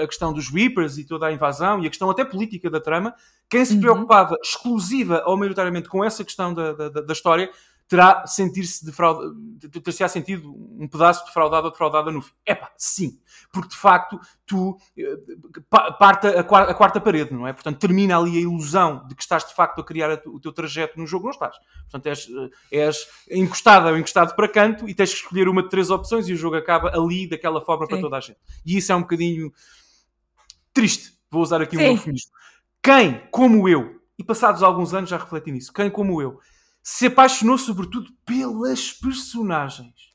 a questão dos Reapers e toda a invasão e a questão até política da trama, quem se uhum. preocupava exclusiva ou maioritariamente com essa questão da, da, da história, terá sentir-se defraudado, ter-se-á sentido um pedaço defraudado ou defraudada no fim. Epá, sim. Porque de facto tu eh, parta a quarta, a quarta parede, não é? Portanto, termina ali a ilusão de que estás de facto a criar o teu trajeto no jogo, não estás. Portanto, és, eh, és encostado ou encostado para canto e tens que escolher uma de três opções e o jogo acaba ali daquela forma sim. para toda a gente. E isso é um bocadinho triste. Vou usar aqui um eufemismo. Quem, como eu, e passados alguns anos já refleti nisso, quem, como eu, se apaixonou sobretudo pelas personagens,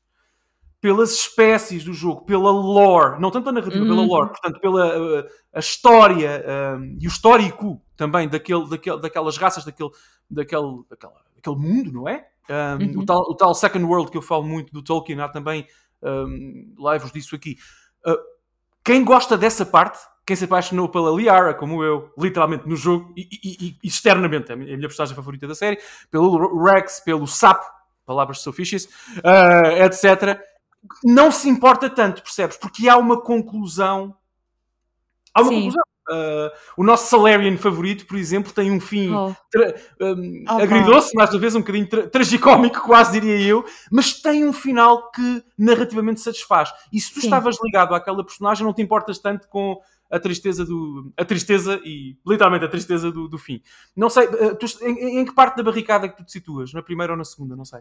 pelas espécies do jogo, pela lore, não tanto a narrativa, pela uhum. lore, portanto, pela uh, a história um, e o histórico também daquele, daquele, daquelas raças, daquele, daquele, daquele, daquele mundo, não é? Um, uhum. o, tal, o tal Second World que eu falo muito do Tolkien, há também um, lives disso aqui. Uh, quem gosta dessa parte quem se apaixonou pela Liara, como eu, literalmente no jogo e, e, e externamente, é a minha personagem favorita da série, pelo Rex, pelo Sapo, palavras so fishes, uh, etc., não se importa tanto, percebes? Porque há uma conclusão. Há uma Sim. conclusão. Uh, o nosso Salarian favorito, por exemplo, tem um fim oh. um, oh, agridoce, mais uma vez um bocadinho tra tragicómico, quase diria eu, mas tem um final que narrativamente satisfaz. E se tu Sim. estavas ligado àquela personagem, não te importas tanto com a tristeza do a tristeza e literalmente a tristeza do, do fim. Não sei, eh, tu, em, em, que parte da barricada que tu te situas? Na primeira ou na segunda? Não sei.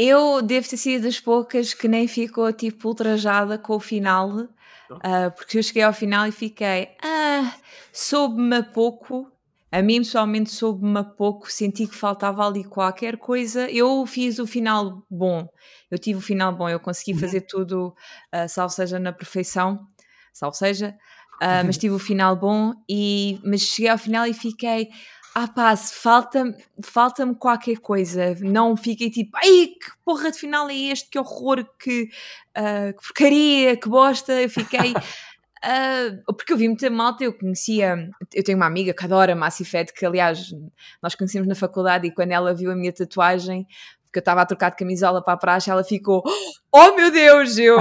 Eu devo ter sido das poucas que nem ficou tipo ultrajada com o final, uh, porque eu cheguei ao final e fiquei, ah, soube-me a pouco. A mim pessoalmente soube-me a pouco, senti que faltava ali qualquer coisa. Eu fiz o final bom, eu tive o final bom, eu consegui uhum. fazer tudo, uh, salvo seja na perfeição, salvo seja, uh, mas tive o final bom, e, mas cheguei ao final e fiquei, ah pá, falta-me falta qualquer coisa, não fiquei tipo, ai que porra de final é este, que horror, que, uh, que porcaria, que bosta, eu fiquei... Uh, porque eu vi muita malta, eu conhecia, eu tenho uma amiga que adora Mass Effect, que aliás nós conhecemos na faculdade e quando ela viu a minha tatuagem, porque eu estava a trocar de camisola para a praxe, ela ficou, oh meu Deus, eu...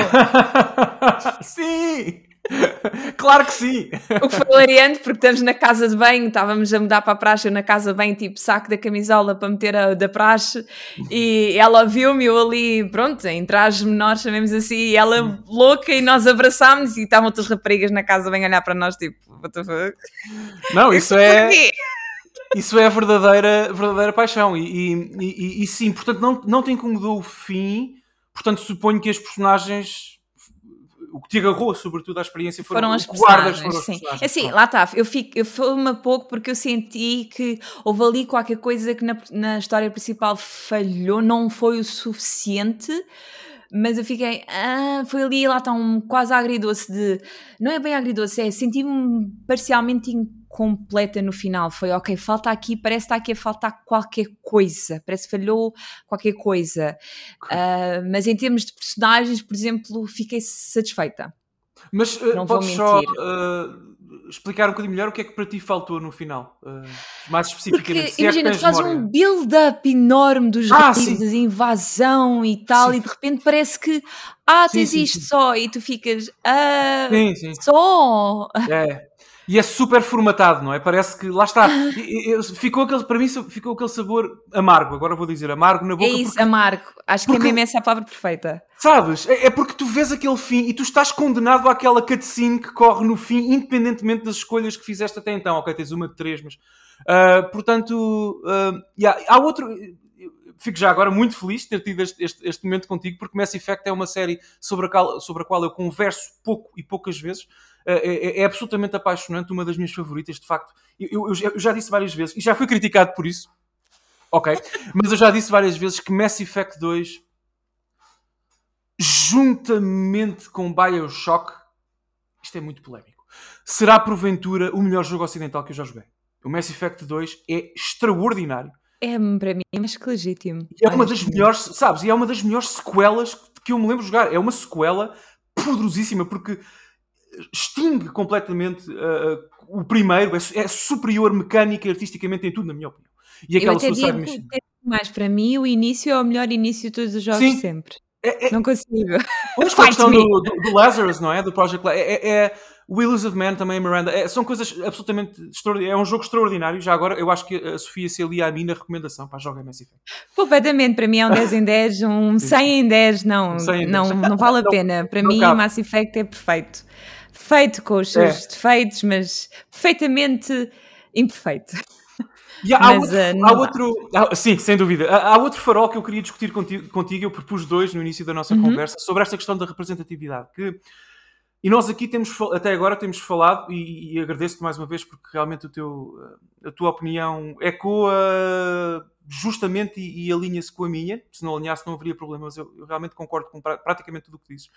Sim! claro que sim! O que foi hilariante, porque estamos na casa de banho, estávamos a mudar para a praxe, eu na casa de banho, tipo, saco da camisola para meter a da praxe, e ela viu-me, eu ali, pronto, em trajes menores, chamemos assim, e ela louca, e nós abraçámos, e estavam outras raparigas na casa de banho a olhar para nós, tipo, what the fuck? Não, isso é... Isso é a verdadeira, verdadeira paixão, e, e, e, e sim, portanto, não, não te incomodou o fim, portanto, suponho que as personagens o que te agarrou, sobretudo, à experiência foram, foram as personagens. Foram sim. personagens. Assim, lá está, eu, fico, eu fui-me pouco porque eu senti que houve ali qualquer coisa que na, na história principal falhou, não foi o suficiente mas eu fiquei, ah, foi ali, lá está um quase agridoce de, não é bem agridoce, é senti-me parcialmente incompleta no final, foi ok, falta aqui, parece que está aqui a faltar qualquer coisa, parece que falhou qualquer coisa, uh, mas em termos de personagens, por exemplo, fiquei satisfeita. Mas uh, não podes só uh, explicar um bocadinho melhor o que é que para ti faltou no final? Uh, mais especificamente. Porque, é imagina, tu fazes um build-up enorme dos ah, invasão e tal, sim. e de repente parece que ah, tens sim, isto sim, só, e tu ficas ah, sim, sim. só. É. E é super formatado, não é? Parece que lá está. ficou aquele, para mim ficou aquele sabor amargo. Agora vou dizer amargo na boca. É isso, porque, amargo. Acho porque, que é mesmo essa a palavra perfeita. Sabes? É, é, porque tu vês aquele fim e tu estás condenado àquela cutscene que corre no fim, independentemente das escolhas que fizeste até então. Ok, tens uma de três, mas. Uh, portanto, uh, yeah, há outro fico já agora muito feliz de ter tido este, este, este, momento contigo, porque Mass Effect é uma série sobre a, qual, sobre a qual eu converso pouco e poucas vezes. É, é, é, absolutamente apaixonante, uma das minhas favoritas, de facto. Eu, eu, eu, já disse várias vezes, e já fui criticado por isso, ok? Mas eu já disse várias vezes que Mass Effect 2, juntamente com Bioshock, isto é muito polémico, será porventura o melhor jogo ocidental que eu já joguei. O Mass Effect 2 é extraordinário. É, para mim, é mais que legítimo. E é uma das melhores, sabes? E é uma das melhores sequelas que eu me lembro de jogar. É uma sequela poderosíssima, porque extingue completamente uh, o primeiro, é, é, superior mecânica e artisticamente em tudo, na minha opinião. E aquela eu Suicide Mission. Mais para mim, o início é o melhor início de todos os jogos Sim. sempre. É, é, não consigo. Vamos com a questão do, do, do, Lazarus, não é? Do Project é, é, é o Illusive Man também, Miranda. É, são coisas absolutamente extraordinárias. É um jogo extraordinário. Já agora, eu acho que a Sofia se alia a mim na recomendação para jogar Mass Effect. Completamente. Para mim é um 10 em 10, um 100 em 10. Não, 100 em 10. não, não vale a pena. Para não mim, cabe. Mass Effect é perfeito feito com os seus é. defeitos, mas perfeitamente imperfeito. E há, mas, outro, uh, há outro há, sim, sem dúvida. Há, há, outro farol que eu queria discutir contigo, contigo, eu propus dois no início da nossa uhum. conversa, sobre esta questão da representatividade. Que, e nós aqui temos, até agora temos falado, e, e agradeço-te mais uma vez, porque realmente o teu, a tua opinião ecoa justamente e, e alinha-se com a minha. Se não alinhasse, não haveria problema, mas eu, eu realmente concordo com praticamente tudo o que dizes.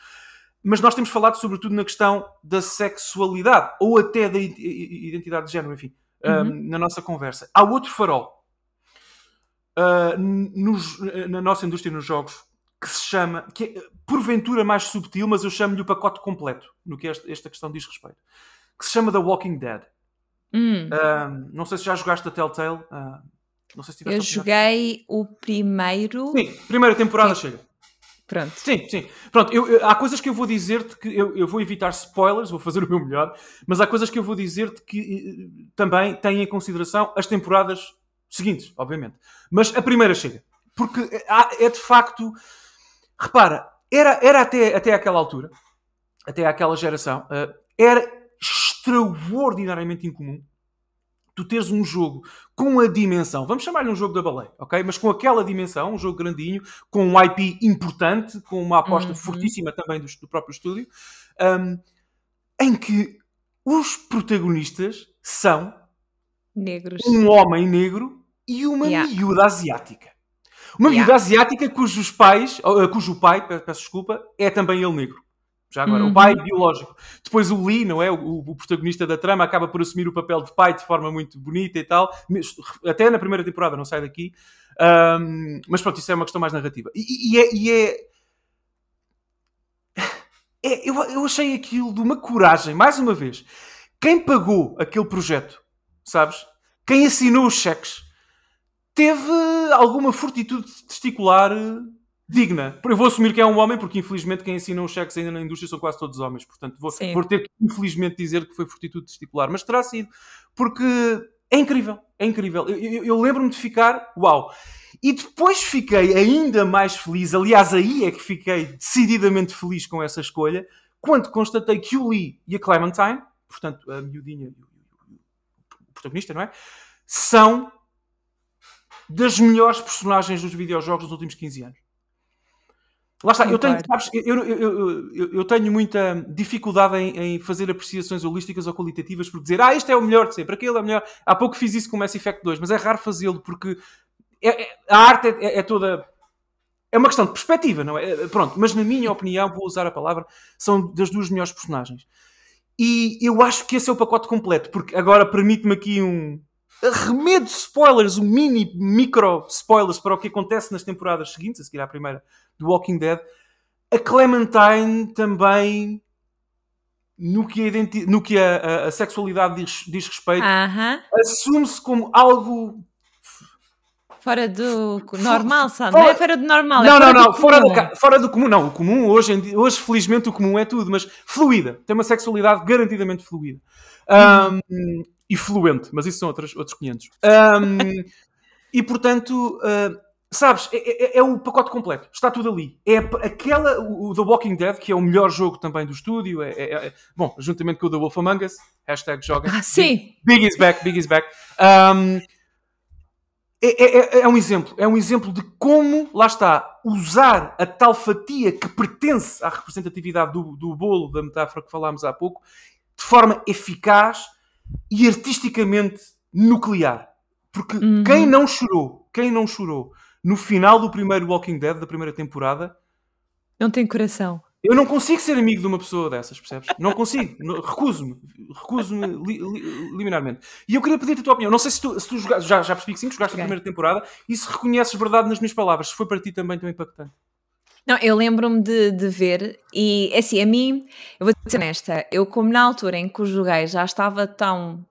Mas nós temos falado sobretudo na questão da sexualidade ou até da identidade de género, enfim, uhum. um, na nossa conversa. Há outro farol uh, nos, na nossa indústria nos jogos que se chama, que é porventura mais subtil, mas eu chamo-lhe o pacote completo no que esta, esta questão diz respeito, que se chama The Walking Dead. Hum. Um, não sei se já jogaste a Telltale. Uh, não sei se eu joguei o primeiro. Sim, primeira temporada Sim. chega. Pronto. Sim, sim. Pronto, eu, eu, há coisas que eu vou dizer-te que eu, eu, vou evitar spoilers, vou fazer o meu melhor, mas há coisas que eu vou dizer-te que uh, também têm em consideração as temporadas seguintes, obviamente. Mas a primeira chega. Porque é, é de facto. Repara, era, era até, até aquela altura, até aquela geração, uh, era extraordinariamente incomum tu teres um jogo com a dimensão, vamos chamar-lhe um jogo da baleia, ok? Mas com aquela dimensão, um jogo grandinho, com um IP importante, com uma aposta uhum. fortíssima também do, do próprio estúdio, um, em que os protagonistas são negros, um homem negro e uma yeah. miúda asiática. Uma yeah. miúda asiática cujos pais, cujo pai, peço desculpa, é também ele negro. Já agora, uhum. o pai biológico. Depois o Lee, não é? O, o, protagonista da trama, acaba por assumir o papel de pai de forma muito bonita e tal. Até na primeira temporada, não sai daqui. Um, mas pronto, isso é uma questão mais narrativa. E, e é. E é, é eu, eu achei aquilo de uma coragem, mais uma vez. Quem pagou aquele projeto, sabes? Quem assinou os cheques, teve alguma fortitude testicular digna. Eu vou assumir que é um homem, porque infelizmente quem assina os cheques ainda na indústria são quase todos homens. Portanto, vou, vou ter que infelizmente dizer que foi fortitude testicular. Mas terá sido. Porque é incrível. É incrível. Eu, eu, eu lembro-me de ficar, uau. E depois fiquei ainda mais feliz. Aliás, aí é que fiquei decididamente feliz com essa escolha. Quando constatei que o Lee e a Clementine, portanto, a miudinha o protagonista, não é? São das melhores personagens dos videojogos dos últimos 15 anos. Lá está, eu tenho, sabes, eu, eu, eu, eu, tenho muita dificuldade em, em, fazer apreciações holísticas ou qualitativas por dizer, ah, este é o melhor de sempre, aquele é o melhor. Há pouco fiz isso com o Mass Effect 2, mas é raro fazê-lo porque é, é, a arte é, é, é, toda. É uma questão de perspectiva, não é? Pronto, mas na minha opinião, vou usar a palavra, são das duas melhores personagens. E eu acho que esse é o pacote completo, porque agora permite-me aqui um arremedo de spoilers, um mini, micro spoilers para o que acontece nas temporadas seguintes, a seguir à primeira do Walking Dead, a Clementine também no que a, identi- no que a, a- a sexualidade diz, diz respeito, Aham. assume-se como algo. Fora do normal, sabe? fora- Não é fora do normal, é não, fora não, não, do fora do, ca- fora do comum. Não, o comum hoje, em dia- hoje, felizmente, o comum é tudo, mas fluida. Tem uma sexualidade garantidamente fluida. Ahm, e fluente, mas isso são outros, outros 500. Ahm, e portanto, ah, sabes, é, é- é o pacote completo. Está tudo ali. É aquela, o, o The Walking Dead, que é o melhor jogo também do estúdio. É, é- é- bom, juntamente com o The Wolf Among Us. Hashtag joga. Ah, sim. Big is back, Big is back. Um, é, é- é- é um exemplo, é um exemplo de como, lá está, usar a tal fatia que pertence à representatividade do, do bolo, da metáfora que falámos há pouco, de forma eficaz e artisticamente nuclear. Porque Uhum. quem não chorou, quem não chorou no final do primeiro Walking Dead, da primeira temporada, Não tem coração. eu não consigo ser amigo de uma pessoa dessas, percebes? Não consigo. Recuso-me. Recuso-me li- li- liminarmente. E eu queria pedir-te a tua opinião. Não sei se tu, se tu jogaste, já, já percebi que sim, que jogaste a Ok. primeira temporada e se reconheces verdade nas minhas palavras. Se foi para ti também tão impactante. Não, eu lembro-me de, de ver, e assim, a mim, eu vou ser honesta, eu como na altura em que o joguei já estava tão.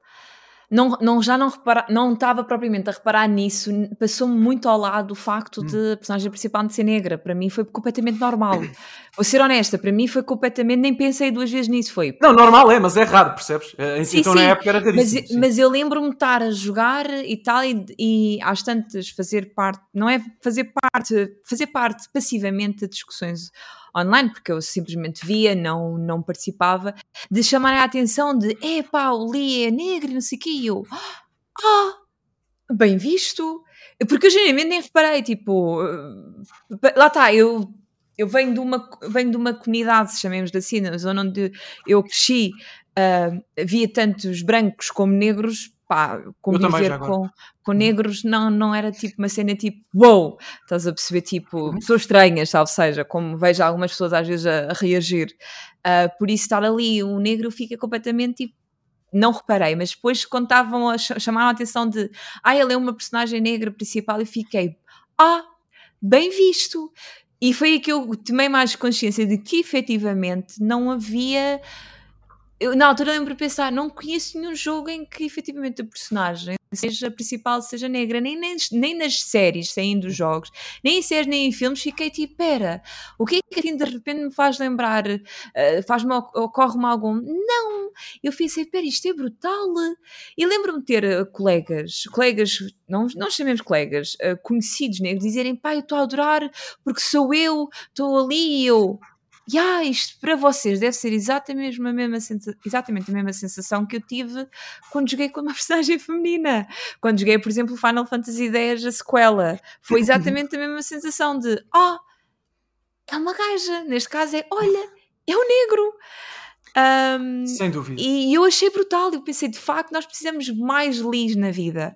Não, não, já não, repara, não estava propriamente a reparar nisso, passou-me muito ao lado o facto de a personagem principal de ser negra. Para mim foi completamente normal. Vou ser honesta, para mim foi completamente, nem pensei duas vezes nisso. Foi Não, normal é, mas é raro, percebes? Eh, Sim, então sim, na época era mas, raríssimo. sim. mas eu lembro-me de estar a jogar e tal, e, e às tantas fazer parte, não é fazer parte, fazer parte passivamente de discussões online, porque eu simplesmente via, não, não participava, de chamar a atenção de epá, o Lee é negro e não sei o quê, eu, ah, bem visto, porque eu genuinamente nem reparei, tipo, eh, lá está, eu. Eu venho de, uma, venho de uma comunidade, chamemos assim, na zona onde eu cresci, ah, havia tantos brancos como negros, pá, conviver com, com negros não, não era tipo uma cena tipo, wow, estás a perceber, tipo, pessoas estranhas, salvo seja, como vejo algumas pessoas às vezes a, a reagir. Ah, por isso estar ali, o negro fica completamente tipo, não reparei, mas depois ch- chamaram a atenção de, ah, ele é uma personagem negra principal, e fiquei, ah, bem visto. E foi aí que eu tomei mais consciência de que efetivamente não havia. Eu, na altura lembro de pensar, não conheço nenhum jogo em que efetivamente a personagem, seja principal, seja negra, nem, nem, nem nas séries, saindo dos jogos, nem em séries, nem em filmes, fiquei tipo, pera, o que é que assim de repente me faz lembrar, eh, faz-me, ocorre-me algum, não, eu pensei, pera, isto é brutal, e lembro-me de ter eh, colegas, colegas, não, não chamemos colegas, eh, conhecidos negros, dizerem, pá, eu estou a adorar, porque sou eu, estou ali, e eu, Ya, isto para vocês deve ser exatamente a, mesma exatamente a mesma sensação que eu tive quando joguei com uma personagem feminina. Quando joguei, por exemplo, Final Fantasy X, a sequela. Foi exatamente a mesma sensação de, ah, é uma gaja. Neste caso é, olha, é o negro. Ahm, Sem dúvida. e eu achei brutal. Eu pensei, de facto, nós precisamos de mais Lis na vida.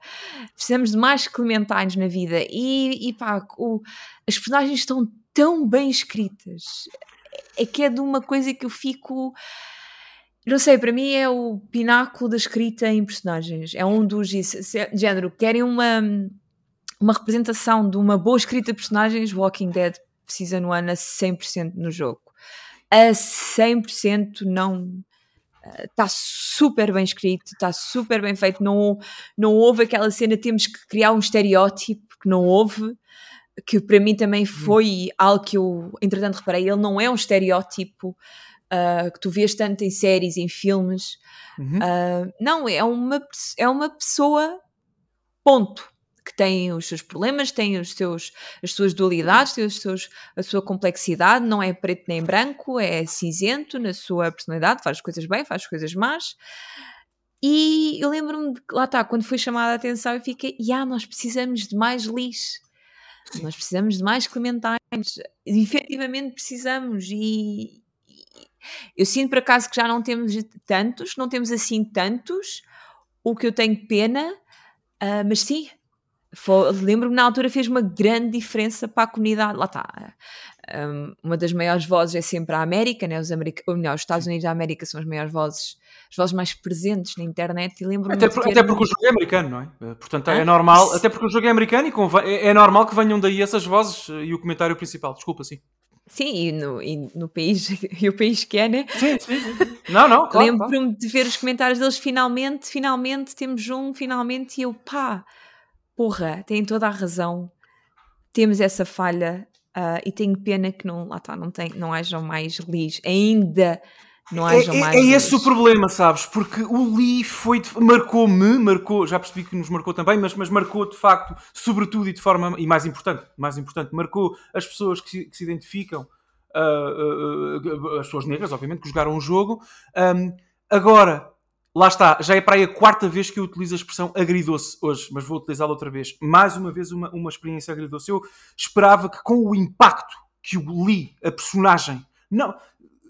Precisamos de mais Clementines na vida. E, e pá, o- as personagens estão tão bem escritas. É que é de uma coisa que eu fico. Não sei, para mim é o pináculo da escrita em personagens. É um dos. Género, querem uma, uma representação de uma boa escrita de personagens. Walking Dead precisa no ano a 100% no jogo. A 100% não está super bem escrito, está super bem feito. Não, não houve aquela cena, temos que criar um estereótipo, que não houve, que para mim também foi algo que eu, entretanto, reparei. Ele não é um estereótipo ah, que tu vês tanto em séries, em filmes. Uhum. Ah, não, é uma, é uma pessoa, ponto. Que tem os seus problemas, tem os seus, as suas dualidades, tem os seus, a sua complexidade, não é preto nem branco, é cinzento na sua personalidade, faz coisas bem, faz coisas más. E eu lembro-me lá está, quando foi chamada a atenção, eu fiquei, ah, nós precisamos de mais lis, nós precisamos de mais clementines, efetivamente precisamos, e, eu sinto por acaso que já não temos tantos, não temos assim tantos, o que eu tenho pena, ah, mas sim, lembro-me na altura fez uma grande diferença para a comunidade. Lá está. Um, uma das maiores vozes é sempre a América, né? os, America, ou melhor, os Estados Unidos da América são as maiores vozes, as vozes mais presentes na internet. E lembro-me Até, por- até porque o jogo é americano, não é? Eh, Portanto, é Hã? normal, até porque o jogo é americano e convém- é, é normal que venham daí essas vozes eh, e o comentário principal. Desculpa, sim. Sim, e no, e no país, e o país que é, né? Sim, sim, sim. Não, não, claro. Lembro-me claro. de ver os comentários deles, finalmente, finalmente temos um, finalmente, e eu, pá, porra, têm toda a razão. Temos essa falha uh, e tenho pena que não, lá está, não, tem, não hajam mais leads. Ainda não É, hajam é- mais é esse o problema, sabes? Porque o Lee foi marcou-me, marcou, já percebi que nos marcou também, mas, mas marcou de facto, sobretudo e de forma, e mais importante, mais importante, marcou as pessoas que se, que se identificam, ah, ah, ah, as pessoas negras, obviamente, que jogaram o jogo. Ahm, agora, lá está, já é para aí a quarta vez que eu utilizo a expressão agridoce hoje, mas vou utilizá-la outra vez. Mais uma vez, uma, uma experiência agridoce. Eu esperava que com o impacto que o Lee, a personagem, não,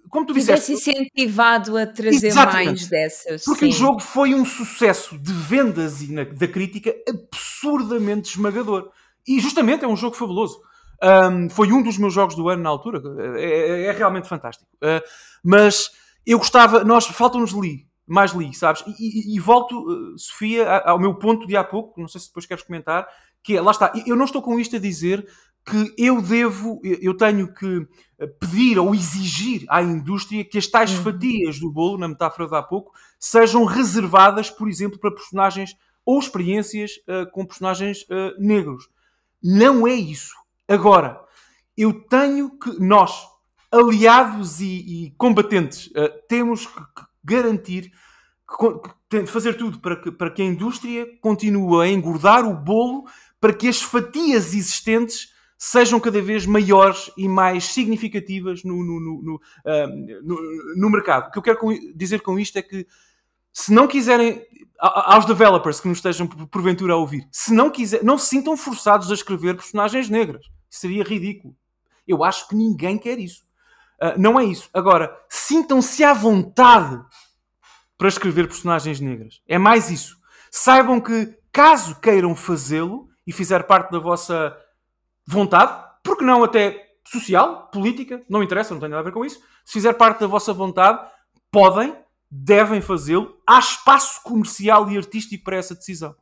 como tu disseste, Tivesse incentivado a trazer Exatamente. mais dessas. porque sim. o jogo foi um sucesso de vendas e na- da crítica absurdamente esmagador. E justamente é um jogo fabuloso. Um, foi um dos meus jogos do ano na altura. É, é- é realmente fantástico. Uh, mas eu gostava. Nós faltam-nos Lee. Mais Lee, sabes? E, e- e volto, uh, Sofia, ao meu ponto de há pouco. Não sei se depois queres comentar. Que é, lá está. Eu não estou com isto a dizer que eu devo, eu tenho que eh, pedir ou exigir à indústria que as tais Uhum. fatias do bolo, na metáfora de há pouco, sejam reservadas, por exemplo, para personagens ou experiências eh, com personagens eh, negros. Não é isso. Agora, eu tenho que, nós, aliados e, e combatentes, eh, temos que, que garantir, tem de fazer tudo para que, para que a indústria continue a engordar o bolo, para que as fatias existentes sejam cada vez maiores e mais significativas no, no, no, no, ah, no- mercado. O que eu quero com- dizer com isto é que se não quiserem, aos developers que nos estejam por- porventura a ouvir, se não quiser, não se sintam forçados a escrever personagens negras. Seria ridículo. Eu acho que ninguém quer isso. Ah, não é isso. Agora, sintam-se à vontade para escrever personagens negras. É mais isso. Saibam que, caso queiram fazê-lo e fizer parte da vossa vontade, porque não até social, política, não interessa, não tem nada a ver com isso. Se fizer parte da vossa vontade, podem, devem fazê-lo. Há espaço comercial e artístico para essa decisão.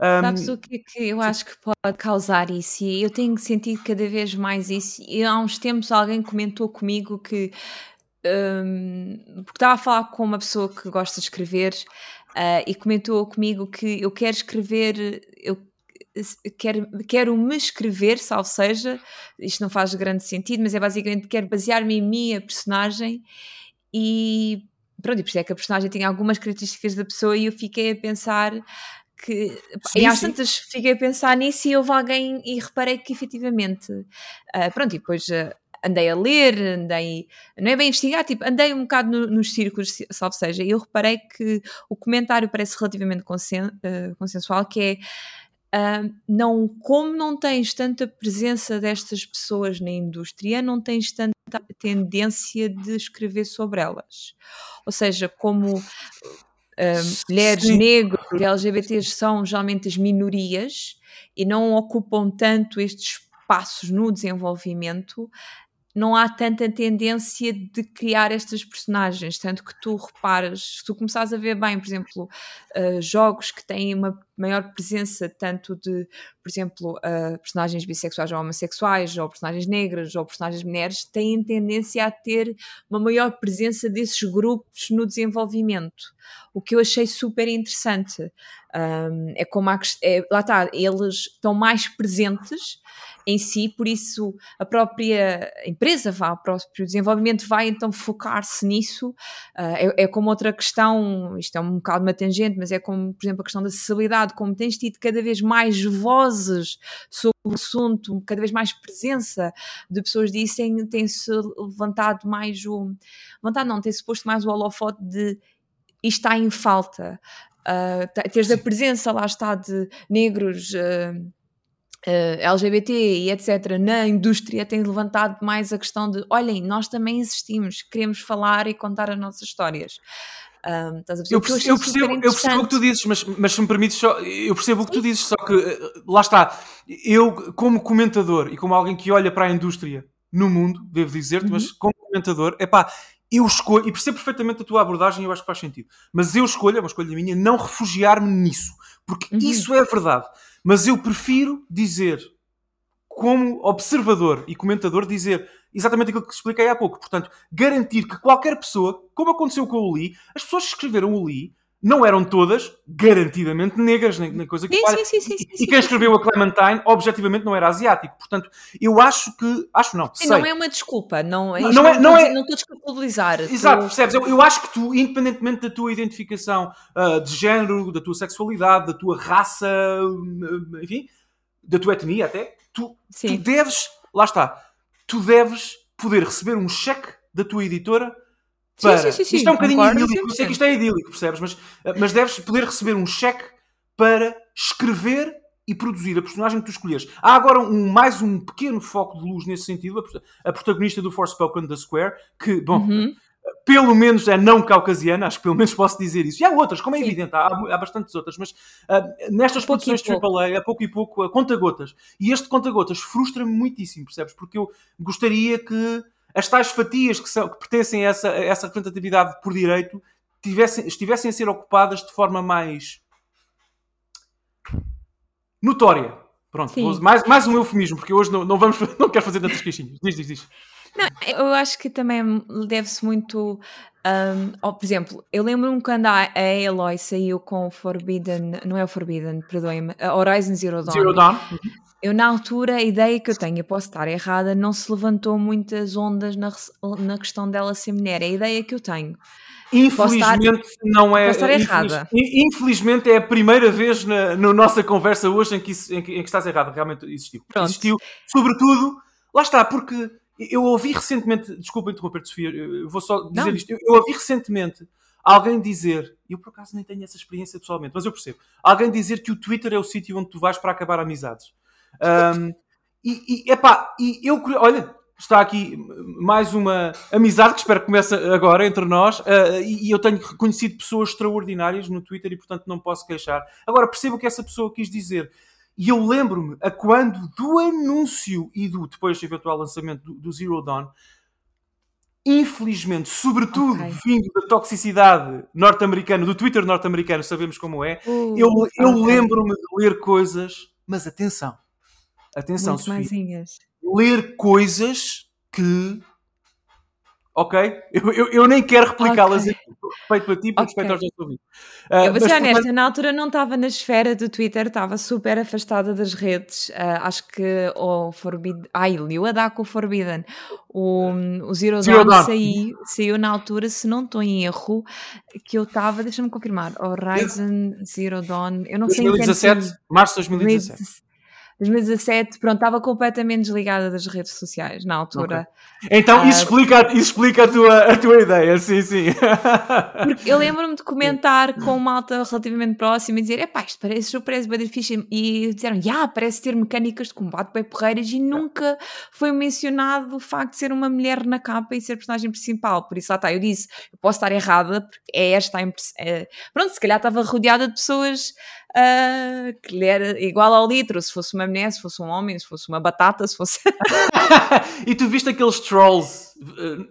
Ahm, Sabes o que é que eu acho que pode causar isso? E eu tenho sentido cada vez mais isso. E há uns tempos alguém comentou comigo que. Hum, porque estava a falar com uma pessoa que gosta de escrever ah, e comentou comigo que eu quero escrever. Eu quero, quero me escrever, salvo seja, isto não faz grande sentido, mas é basicamente quero basear-me em mim, a personagem, e pronto, e por isso é que a personagem tinha algumas características da pessoa e eu fiquei a pensar que Sim, e às sim. tantas fiquei a pensar nisso e houve alguém e reparei que efetivamente ah, pronto, e depois ah, andei a ler, andei, não é bem investigar, tipo, andei um bocado no- nos círculos, salvo seja, e eu reparei que o comentário parece relativamente consen- ah, consensual, que é ah, não, como não tens tanta presença destas pessoas na indústria, não tens tanta tendência de escrever sobre elas. Ou seja, como ah, mulheres, Sim. negros, LGBTs são geralmente as minorias e não ocupam tanto estes espaços no desenvolvimento, não há tanta tendência de criar estas personagens. Tanto que tu reparas, se tu começares a ver bem, por exemplo, uh, jogos que têm uma maior presença tanto de, por exemplo, uh, personagens bissexuais ou homossexuais, ou personagens negras, ou personagens mulheres, têm tendência a ter uma maior presença desses grupos no desenvolvimento. O que eu achei super interessante. Um, é como a, é, lá está, eles estão mais presentes em si, por isso a própria empresa, vá, o próprio desenvolvimento vai então focar-se nisso. Uh, é, é como outra questão, isto é um bocado uma tangente, mas é como, por exemplo, a questão da acessibilidade, como tens tido cada vez mais vozes sobre o assunto, cada vez mais presença de pessoas disso, tem- tem-se levantado mais o. Levantado não, tem-se posto mais o holofote de isto está em falta. Uh, te- teres a presença, lá está, de negros. uh, LGBT e etc. na indústria tem levantado mais a questão de olhem, nós também existimos, queremos falar e contar as nossas histórias. Um, estás a perceber? Eu O que percebo, eu, percebo, eu percebo o que tu dizes, mas, mas se me permites só, eu percebo o que tu dizes, só que eh, lá está, eu como comentador e como alguém que olha para a indústria no mundo, devo dizer-te, mas como comentador, é pá, eu escolho, e percebo perfeitamente a tua abordagem, eu acho que faz sentido, mas eu escolho, é uma escolha minha, não refugiar-me nisso, porque Uhum. isso é verdade, mas eu prefiro dizer como observador e comentador, dizer exatamente aquilo que expliquei há pouco. Portanto, garantir que qualquer pessoa, como aconteceu com o Lee, as pessoas que escreveram o Lee não eram todas garantidamente negras, nem, nem coisa que sim, sim, sim, sim, E quem escreveu a Clementine, objetivamente, não era asiático. Portanto, eu acho que. Acho não. Sim, não é uma desculpa. Não, não, não é. Não, é, não estou a desculpabilizar. Exato, tu... percebes? Eu, eu, acho que tu, independentemente da tua identificação uh, de género, da tua sexualidade, da tua raça, uh, enfim, da tua etnia até, tu, tu deves. Lá está. Tu deves poder receber um cheque da tua editora para... Sim, sim, sim, isto é um bocadinho Concordo, idílico, eu sei que isto é idílico, percebes? Mas, mas deves poder receber um cheque para escrever e produzir a personagem que tu escolheres. Há agora um, mais um pequeno foco de luz nesse sentido, a, protagonista do Forspoken da Square, que, bom, uhum. pelo menos é não caucasiana, acho que pelo menos posso dizer isso. E há outras, como é Sim. evidente, há, há bastantes outras, mas uh, nestas pouco produções AAA, a pouco e pouco, a conta-gotas. E este conta-gotas frustra-me muitíssimo, percebes? Porque eu gostaria que as tais fatias que, são, que pertencem a essa, a essa representatividade por direito tivessem, estivessem a ser ocupadas de forma mais notória. Pronto, mais, mais um eufemismo, porque hoje não, não, vamos, não quero fazer tantas queixinhas. Diz, diz, diz. Não, eu acho que também deve-se muito. Um, por exemplo, eu lembro-me quando a, a Aloy saiu com Forbidden, não é o Forbidden, perdoem-me, Horizon Zero Dawn. Zero Dawn. Eu, na altura, a ideia que eu tenho, eu posso estar errada, não se levantou muitas ondas na, na questão dela ser mulher. É a ideia que eu tenho. Infelizmente estar, não é. Errada. Infelizmente é a primeira vez na, na nossa conversa hoje em que, isso, em que, em que estás errada. Realmente existiu. Pronto. Existiu. Sobretudo, lá está, porque eu ouvi recentemente, desculpa interromper, Sofia, eu vou só dizer não. isto. Eu, eu ouvi recentemente alguém dizer, eu por acaso nem tenho essa experiência pessoalmente, mas eu percebo, alguém dizer que o Twitter é o sítio onde tu vais para acabar amizades. Um, e, e, epá, e eu, olha, está aqui mais uma amizade que espero que comece agora entre nós. Uh, e, eu tenho reconhecido pessoas extraordinárias no Twitter e, portanto, não posso queixar. Agora, percebo o que essa pessoa quis dizer. E eu lembro-me a quando do anúncio e do depois eventual lançamento do, do Zero Dawn, infelizmente, sobretudo okay. vindo da toxicidade norte-americana, do Twitter norte-americano, sabemos como é, uh, eu, eu okay. lembro-me de ler coisas, mas atenção atenção, Muito Sofia, ler coisas que. Ok? Eu, eu, eu nem quero replicá-las okay. aqui. Respeito para ti, por okay. respeito aos nossos ouvintes. Uh, eu vou ser honesta, na altura não estava na esfera do Twitter, estava super afastada das redes. Uh, acho que o Forbidden. Ai, com o Forbidden. O, o Zero, Zero Dawn. Saiu, saiu na altura, se não estou em erro, que eu estava. Deixa-me confirmar. Horizon Zero Dawn. Eu não 2017, sei. 2017, março de 2017. 2017, pronto, estava completamente desligada das redes sociais na altura. Okay. Então uh, isso explica, isso explica a, tua, a tua ideia, sim, sim. Porque eu lembro-me de comentar com uma alta relativamente próxima e dizer: é pá, isto parece surpresa, bem difícil. E disseram: já, yeah, parece ter mecânicas de combate bem porreiras e nunca foi mencionado o facto de ser uma mulher na capa e ser personagem principal. Por isso, lá está, eu disse: eu posso estar errada, porque é esta a impressão. É... Pronto, se calhar estava rodeada de pessoas uh, que lhe era igual ao litro, se fosse uma mulher, se fosse um homem, se fosse uma batata, se fosse. e tu viste aqueles trolls uh,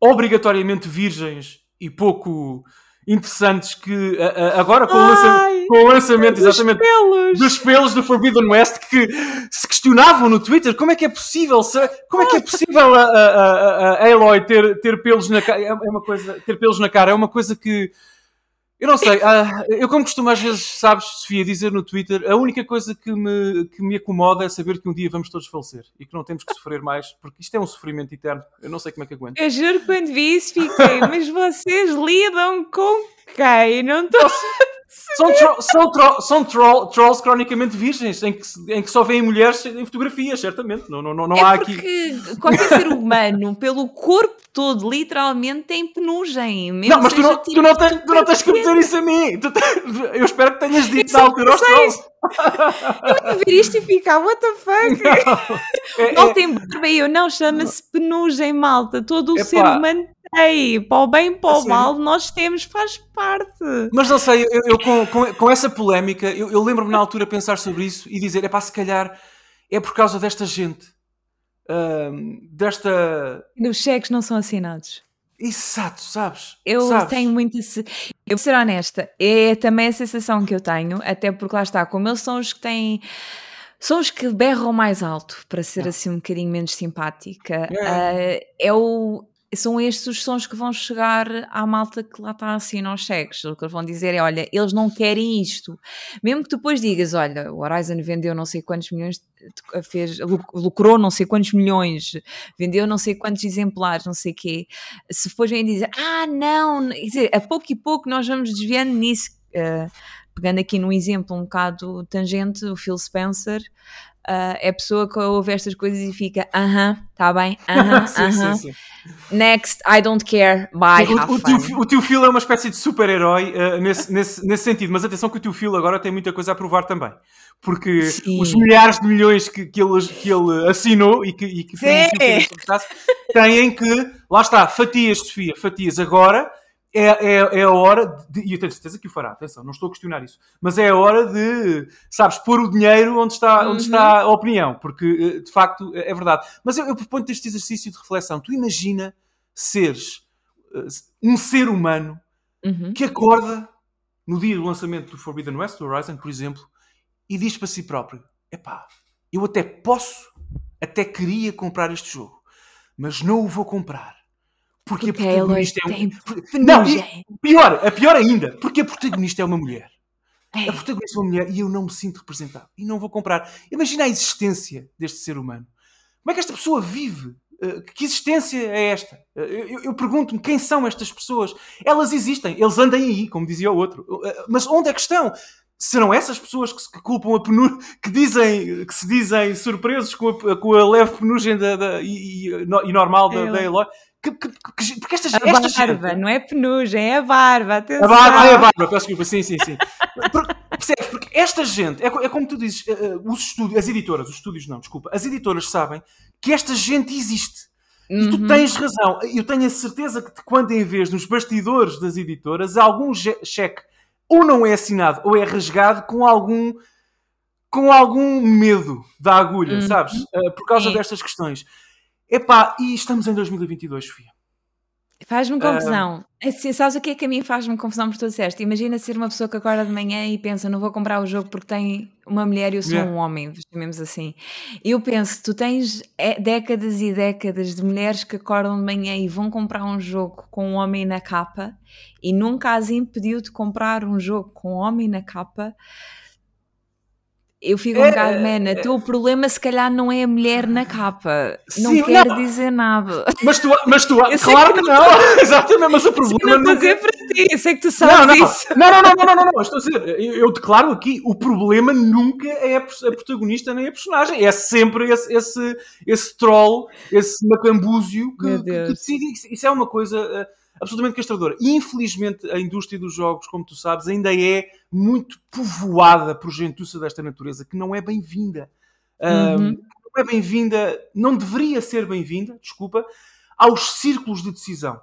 obrigatoriamente virgens e pouco interessantes que uh, agora com, Ai, o, lançamento, com o lançamento dos exatamente pelos. dos pelos do Forbidden West que se questionavam no Twitter como é que é possível se, como é que é possível a, a, a, a Aloy ter, ter pelos na cara é uma coisa ter pelos na cara é uma coisa que eu não sei, uh, eu como costumo às vezes, sabes, Sofia, dizer no Twitter, a única coisa que me, que me acomoda é saber que um dia vamos todos falecer e que não temos que sofrer mais, porque isto é um sofrimento eterno. Eu não sei como é que aguento. Eu juro que quando vi isso fiquei, mas vocês lidam com quem? Não estou... São, tro são, tro são tro trolls cronicamente virgens, em que, em que só veem mulheres em fotografias, certamente. Não, não, não, é há aqui. Qualquer ser humano, pelo corpo todo, literalmente tem penugem. Não, mas tu não, tipo tu, não tens, tu não tens que dizer isso a mim. eu espero que tenhas dito na altura aos trolls. Eu ver isto e ficar, what the fuck? Não, é, não é... tem barba eu, não, chama-se penugem, malta. Todo o Epá. ser humano tem. Para o bem, para o mal, nós temos, faz parte. Mas não sei, eu, eu com, com, com, essa polémica, eu, eu lembro-me na altura pensar sobre isso e dizer, é pá, se calhar é por causa desta gente. Uh, desta. Os cheques não são assinados. Exato, sabes? Eu sabes? tenho muito. Eu vou ser honesta, é também a sensação que eu tenho, até porque lá está, como eles são os que têm São os que berram mais alto, para ser assim um bocadinho menos simpática. Uh, é o, são estes os sons que vão chegar à malta que lá está assim aos cheques. O que eles vão dizer é: olha, eles não querem isto. Mesmo que depois digas: olha, o Horizon vendeu não sei quantos milhões, fez, lucrou não sei quantos milhões, vendeu não sei quantos exemplares, não sei quê. Se depois vêm dizer: ah, não, quer dizer, a pouco e pouco nós vamos desviando nisso. Uh, pegando aqui num exemplo um bocado tangente, o Phil Spencer uh, é pessoa que ouve estas coisas e fica, aham, uh -huh, tá bem, aham, uh -huh, uh -huh. next, I don't care, bye, o, o, tio, o tio Phil é uma espécie de super-herói uh, nesse, nesse, nesse sentido, mas atenção que o tio Phil agora tem muita coisa a provar também, porque Sim. os milhares de milhões que, que, ele, que ele assinou e que, e que têm que, lá está, fatias, Sofia, fatias agora é, é, é a hora de, e eu tenho certeza que o fará, atenção, não estou a questionar isso, mas é a hora de, sabes, pôr o dinheiro onde está, uhum. onde está a opinião, porque eh, de facto é verdade. Mas eu, eu proponho-te este exercício de reflexão. Tu imagina seres uh, um ser humano uhum. que acorda no dia do lançamento do Forbidden West, do Horizon, por exemplo, e diz para si próprio: epá, eu até posso, até queria comprar este jogo, mas não o vou comprar porque, porque a protagonista é um... Não, pior, a pior ainda, porque a protagonista é uma mulher. É. A protagonista é uma mulher e eu não me sinto representado. E não vou comprar. Imagina a existência deste ser humano. Como é que esta pessoa vive? Uh, que existência é esta? Uh, eu, eu pergunto-me quem são estas pessoas. Elas existem, eles andam aí, como dizia o outro. Uh, mas onde é que estão? Serão essas pessoas que, que culpam a penugem, que dizem, que se dizem surpresos com a, com a leve penugem da, da, e, e, e, normal da, é da Eloy? Que, que, que, porque estas, a barba, gente... não é penugem, é a barba, atenção. A barba, é a barba, peço desculpa, sim, sim, sim. percebes? Porque esta gente, é, é como tu dizes, uh, os estúdios, as editoras, os estúdios não, desculpa, as editoras sabem que esta gente existe. E tu uhum. tens razão. Eu tenho a certeza que quando em vez nos bastidores das editoras, algum cheque ou não é assinado ou é rasgado com algum com algum medo da agulha, uhum. sabes? Uh, por causa Sim. destas questões. Epá, e estamos em 2022, Sofia. Faz-me confusão. Uh... Assim, sabes o que é que a mim faz-me confusão por tu disseste? Imagina ser uma pessoa que acorda de manhã e pensa, não vou comprar o jogo porque tem uma mulher e eu sou yeah. um homem, chamemos assim. Eu penso, tu tens é, décadas e décadas de mulheres que acordam de manhã e vão comprar um jogo com um homem na capa e nunca as impediu de comprar um jogo com um homem na capa eu fico um é, bocado, mana, é, o problema se calhar não é a mulher na capa. Não sim, quer não. dizer nada. Mas tu, mas tu claro que, que não. Exatamente, mas o problema não. Estou a dizer para ti, eu sei que tu sabes não, não, isso. Não, não, não, não, não, não, estou a dizer, eu, eu, declaro aqui, o problema nunca é a, protagonista nem a personagem, é sempre esse, esse, esse troll, esse macambúzio que, que, que decide. Isso é uma coisa eh, absolutamente castradora. E infelizmente a indústria dos jogos, como tu sabes, ainda é muito povoada por gentuça desta natureza, que não é bem-vinda. Uhum. Um, não é bem-vinda, não deveria ser bem-vinda, desculpa, aos círculos de decisão.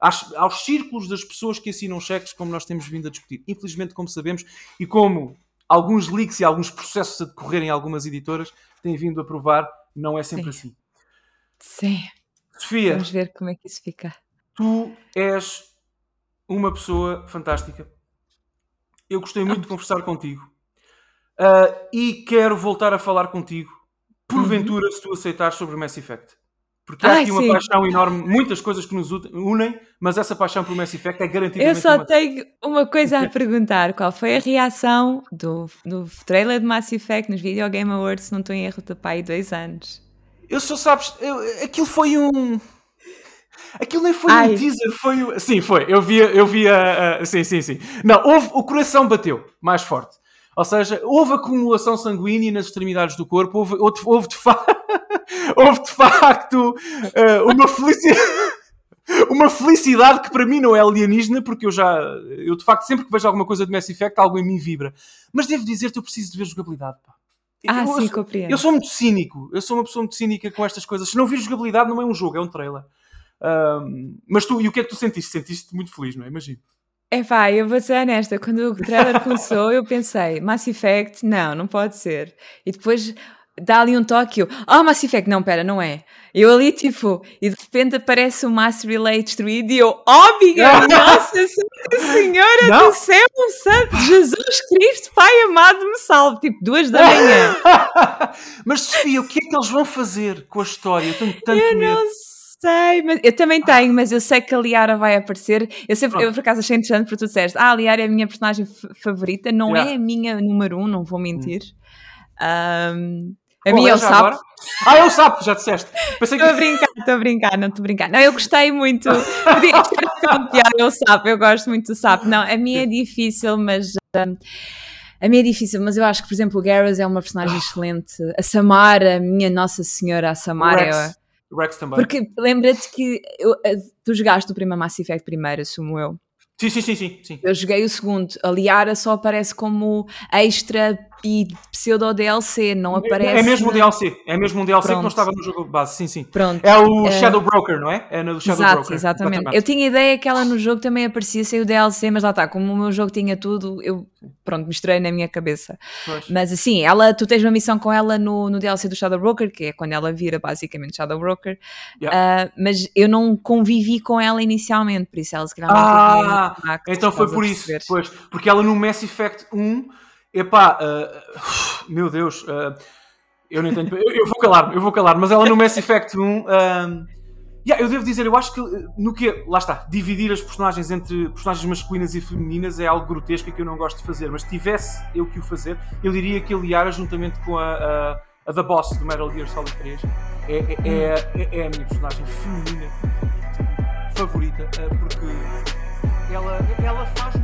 Aos, aos, círculos das pessoas que assinam cheques, como nós temos vindo a discutir. Infelizmente, como sabemos, e como alguns leaks e alguns processos a decorrer em algumas editoras têm vindo a provar, não é sempre Sim. assim. Sim. Sofia. Vamos ver como é que isso fica. Tu és uma pessoa fantástica. Eu gostei muito de conversar contigo. Uh, e quero voltar a falar contigo, porventura, uhum. se tu aceitares sobre o Mass Effect. Porque há Ai, aqui uma sim. paixão enorme, muitas coisas que nos unem, mas essa paixão pelo Mass Effect é garantida. Eu só uma... tenho uma coisa a perguntar: qual foi a reação do, do trailer de Mass Effect nos Video Game Awards, se não estou em erro, do pai dois anos? Eu só sabes, eu, aquilo foi um Aquilo nem foi Ai. um teaser, foi o. Sim, foi. Eu via, eu via. Uh, sim, sim, sim. Não, houve, o coração bateu mais forte. Ou seja, houve acumulação sanguínea nas extremidades do corpo, houve, houve, houve de, fa... houve de facto uh, uma felicidade. uma felicidade que para mim não é alienígena, porque eu já, eu de facto, sempre que vejo alguma coisa de Mass Effect, algo em mim vibra. Mas devo dizer-te, eu preciso de ver jogabilidade. Pá. Ah, eu, sim, eu, compreendo. Eu sou muito cínico, eu sou uma pessoa muito cínica com estas coisas. Se não vir jogabilidade, não é um jogo, é um trailer. Um, mas tu, e o que é que tu sentiste? Sentiste muito feliz, não é? Imagino. É pá, eu vou ser honesta, quando o trailer começou eu pensei, Mass Effect, não, não pode ser. E depois dá ali um toque, eu, ah, oh, Mass Effect, não, pera, não é. Eu ali, tipo, e de repente aparece o Mass Relay destruído e eu, oh, Miguel, nossa Senhora não. do céu, santo Jesus Cristo, Pai amado, me salve, tipo, duas da manhã. mas, Sofia, o que é que eles vão fazer com a história? Eu tenho tanto eu medo. Não sei, mas eu também tenho, mas eu sei que a Liara vai aparecer. Eu sempre, eu por acaso achei interessante porque tu disseste, ah, a Liara é a minha personagem favorita, não yeah. é a minha número um, não vou mentir. Hum. Um, a minha é o sapo. Agora? Ah, é o sapo, já disseste. Estou que... a brincar, estou a brincar, não estou a brincar. Não, eu gostei muito. é o sapo, eu gosto muito do sapo. Não, a minha é difícil, mas. Um, a minha é difícil, mas eu acho que, por exemplo, o Garrus é uma personagem ah. excelente. A Samara, minha Nossa Senhora, a Samara. O Rex, também. Porque lembra-te que eu, tu jogaste o primeiro Mass Effect primeiro, assumo eu. Sim, sim, sim, sim, sim. Eu joguei o segundo. A Liara só aparece como extra e pseudo DLC, não é, aparece. É mesmo um DLC, é mesmo um DLC Pronto. que não estava no jogo base, sim, sim. Pronto. É o é... Shadow Broker, não é? É no Shadow Exato, Broker. Exatamente. exatamente. Eu tinha ideia que ela no jogo também aparecia sem o DLC, mas lá está, como o meu jogo tinha tudo, eu pronto, misturei na minha cabeça. Pois. Mas assim, ela, tu tens uma missão com ela no, no DLC do Shadow Broker, que é quando ela vira basicamente Shadow Broker, yeah. uh, mas eu não convivi com ela inicialmente, por isso ela se calhar Ah, então foi por isso, pois, porque ela no Mass Effect 1 Epá, uh, meu Deus, uh, eu não entendo. Eu, eu vou calar, eu vou calar, mas ela no Mass Effect 1. Uh, yeah, eu devo dizer, eu acho que no que. Lá está, dividir as personagens entre personagens masculinas e femininas é algo grotesco que eu não gosto de fazer, mas se tivesse eu que o fazer, eu diria que a Liara, juntamente com a, a, a The Boss do Metal Gear Solid 3, é, é, é, é a minha personagem feminina favorita, porque ela, ela faz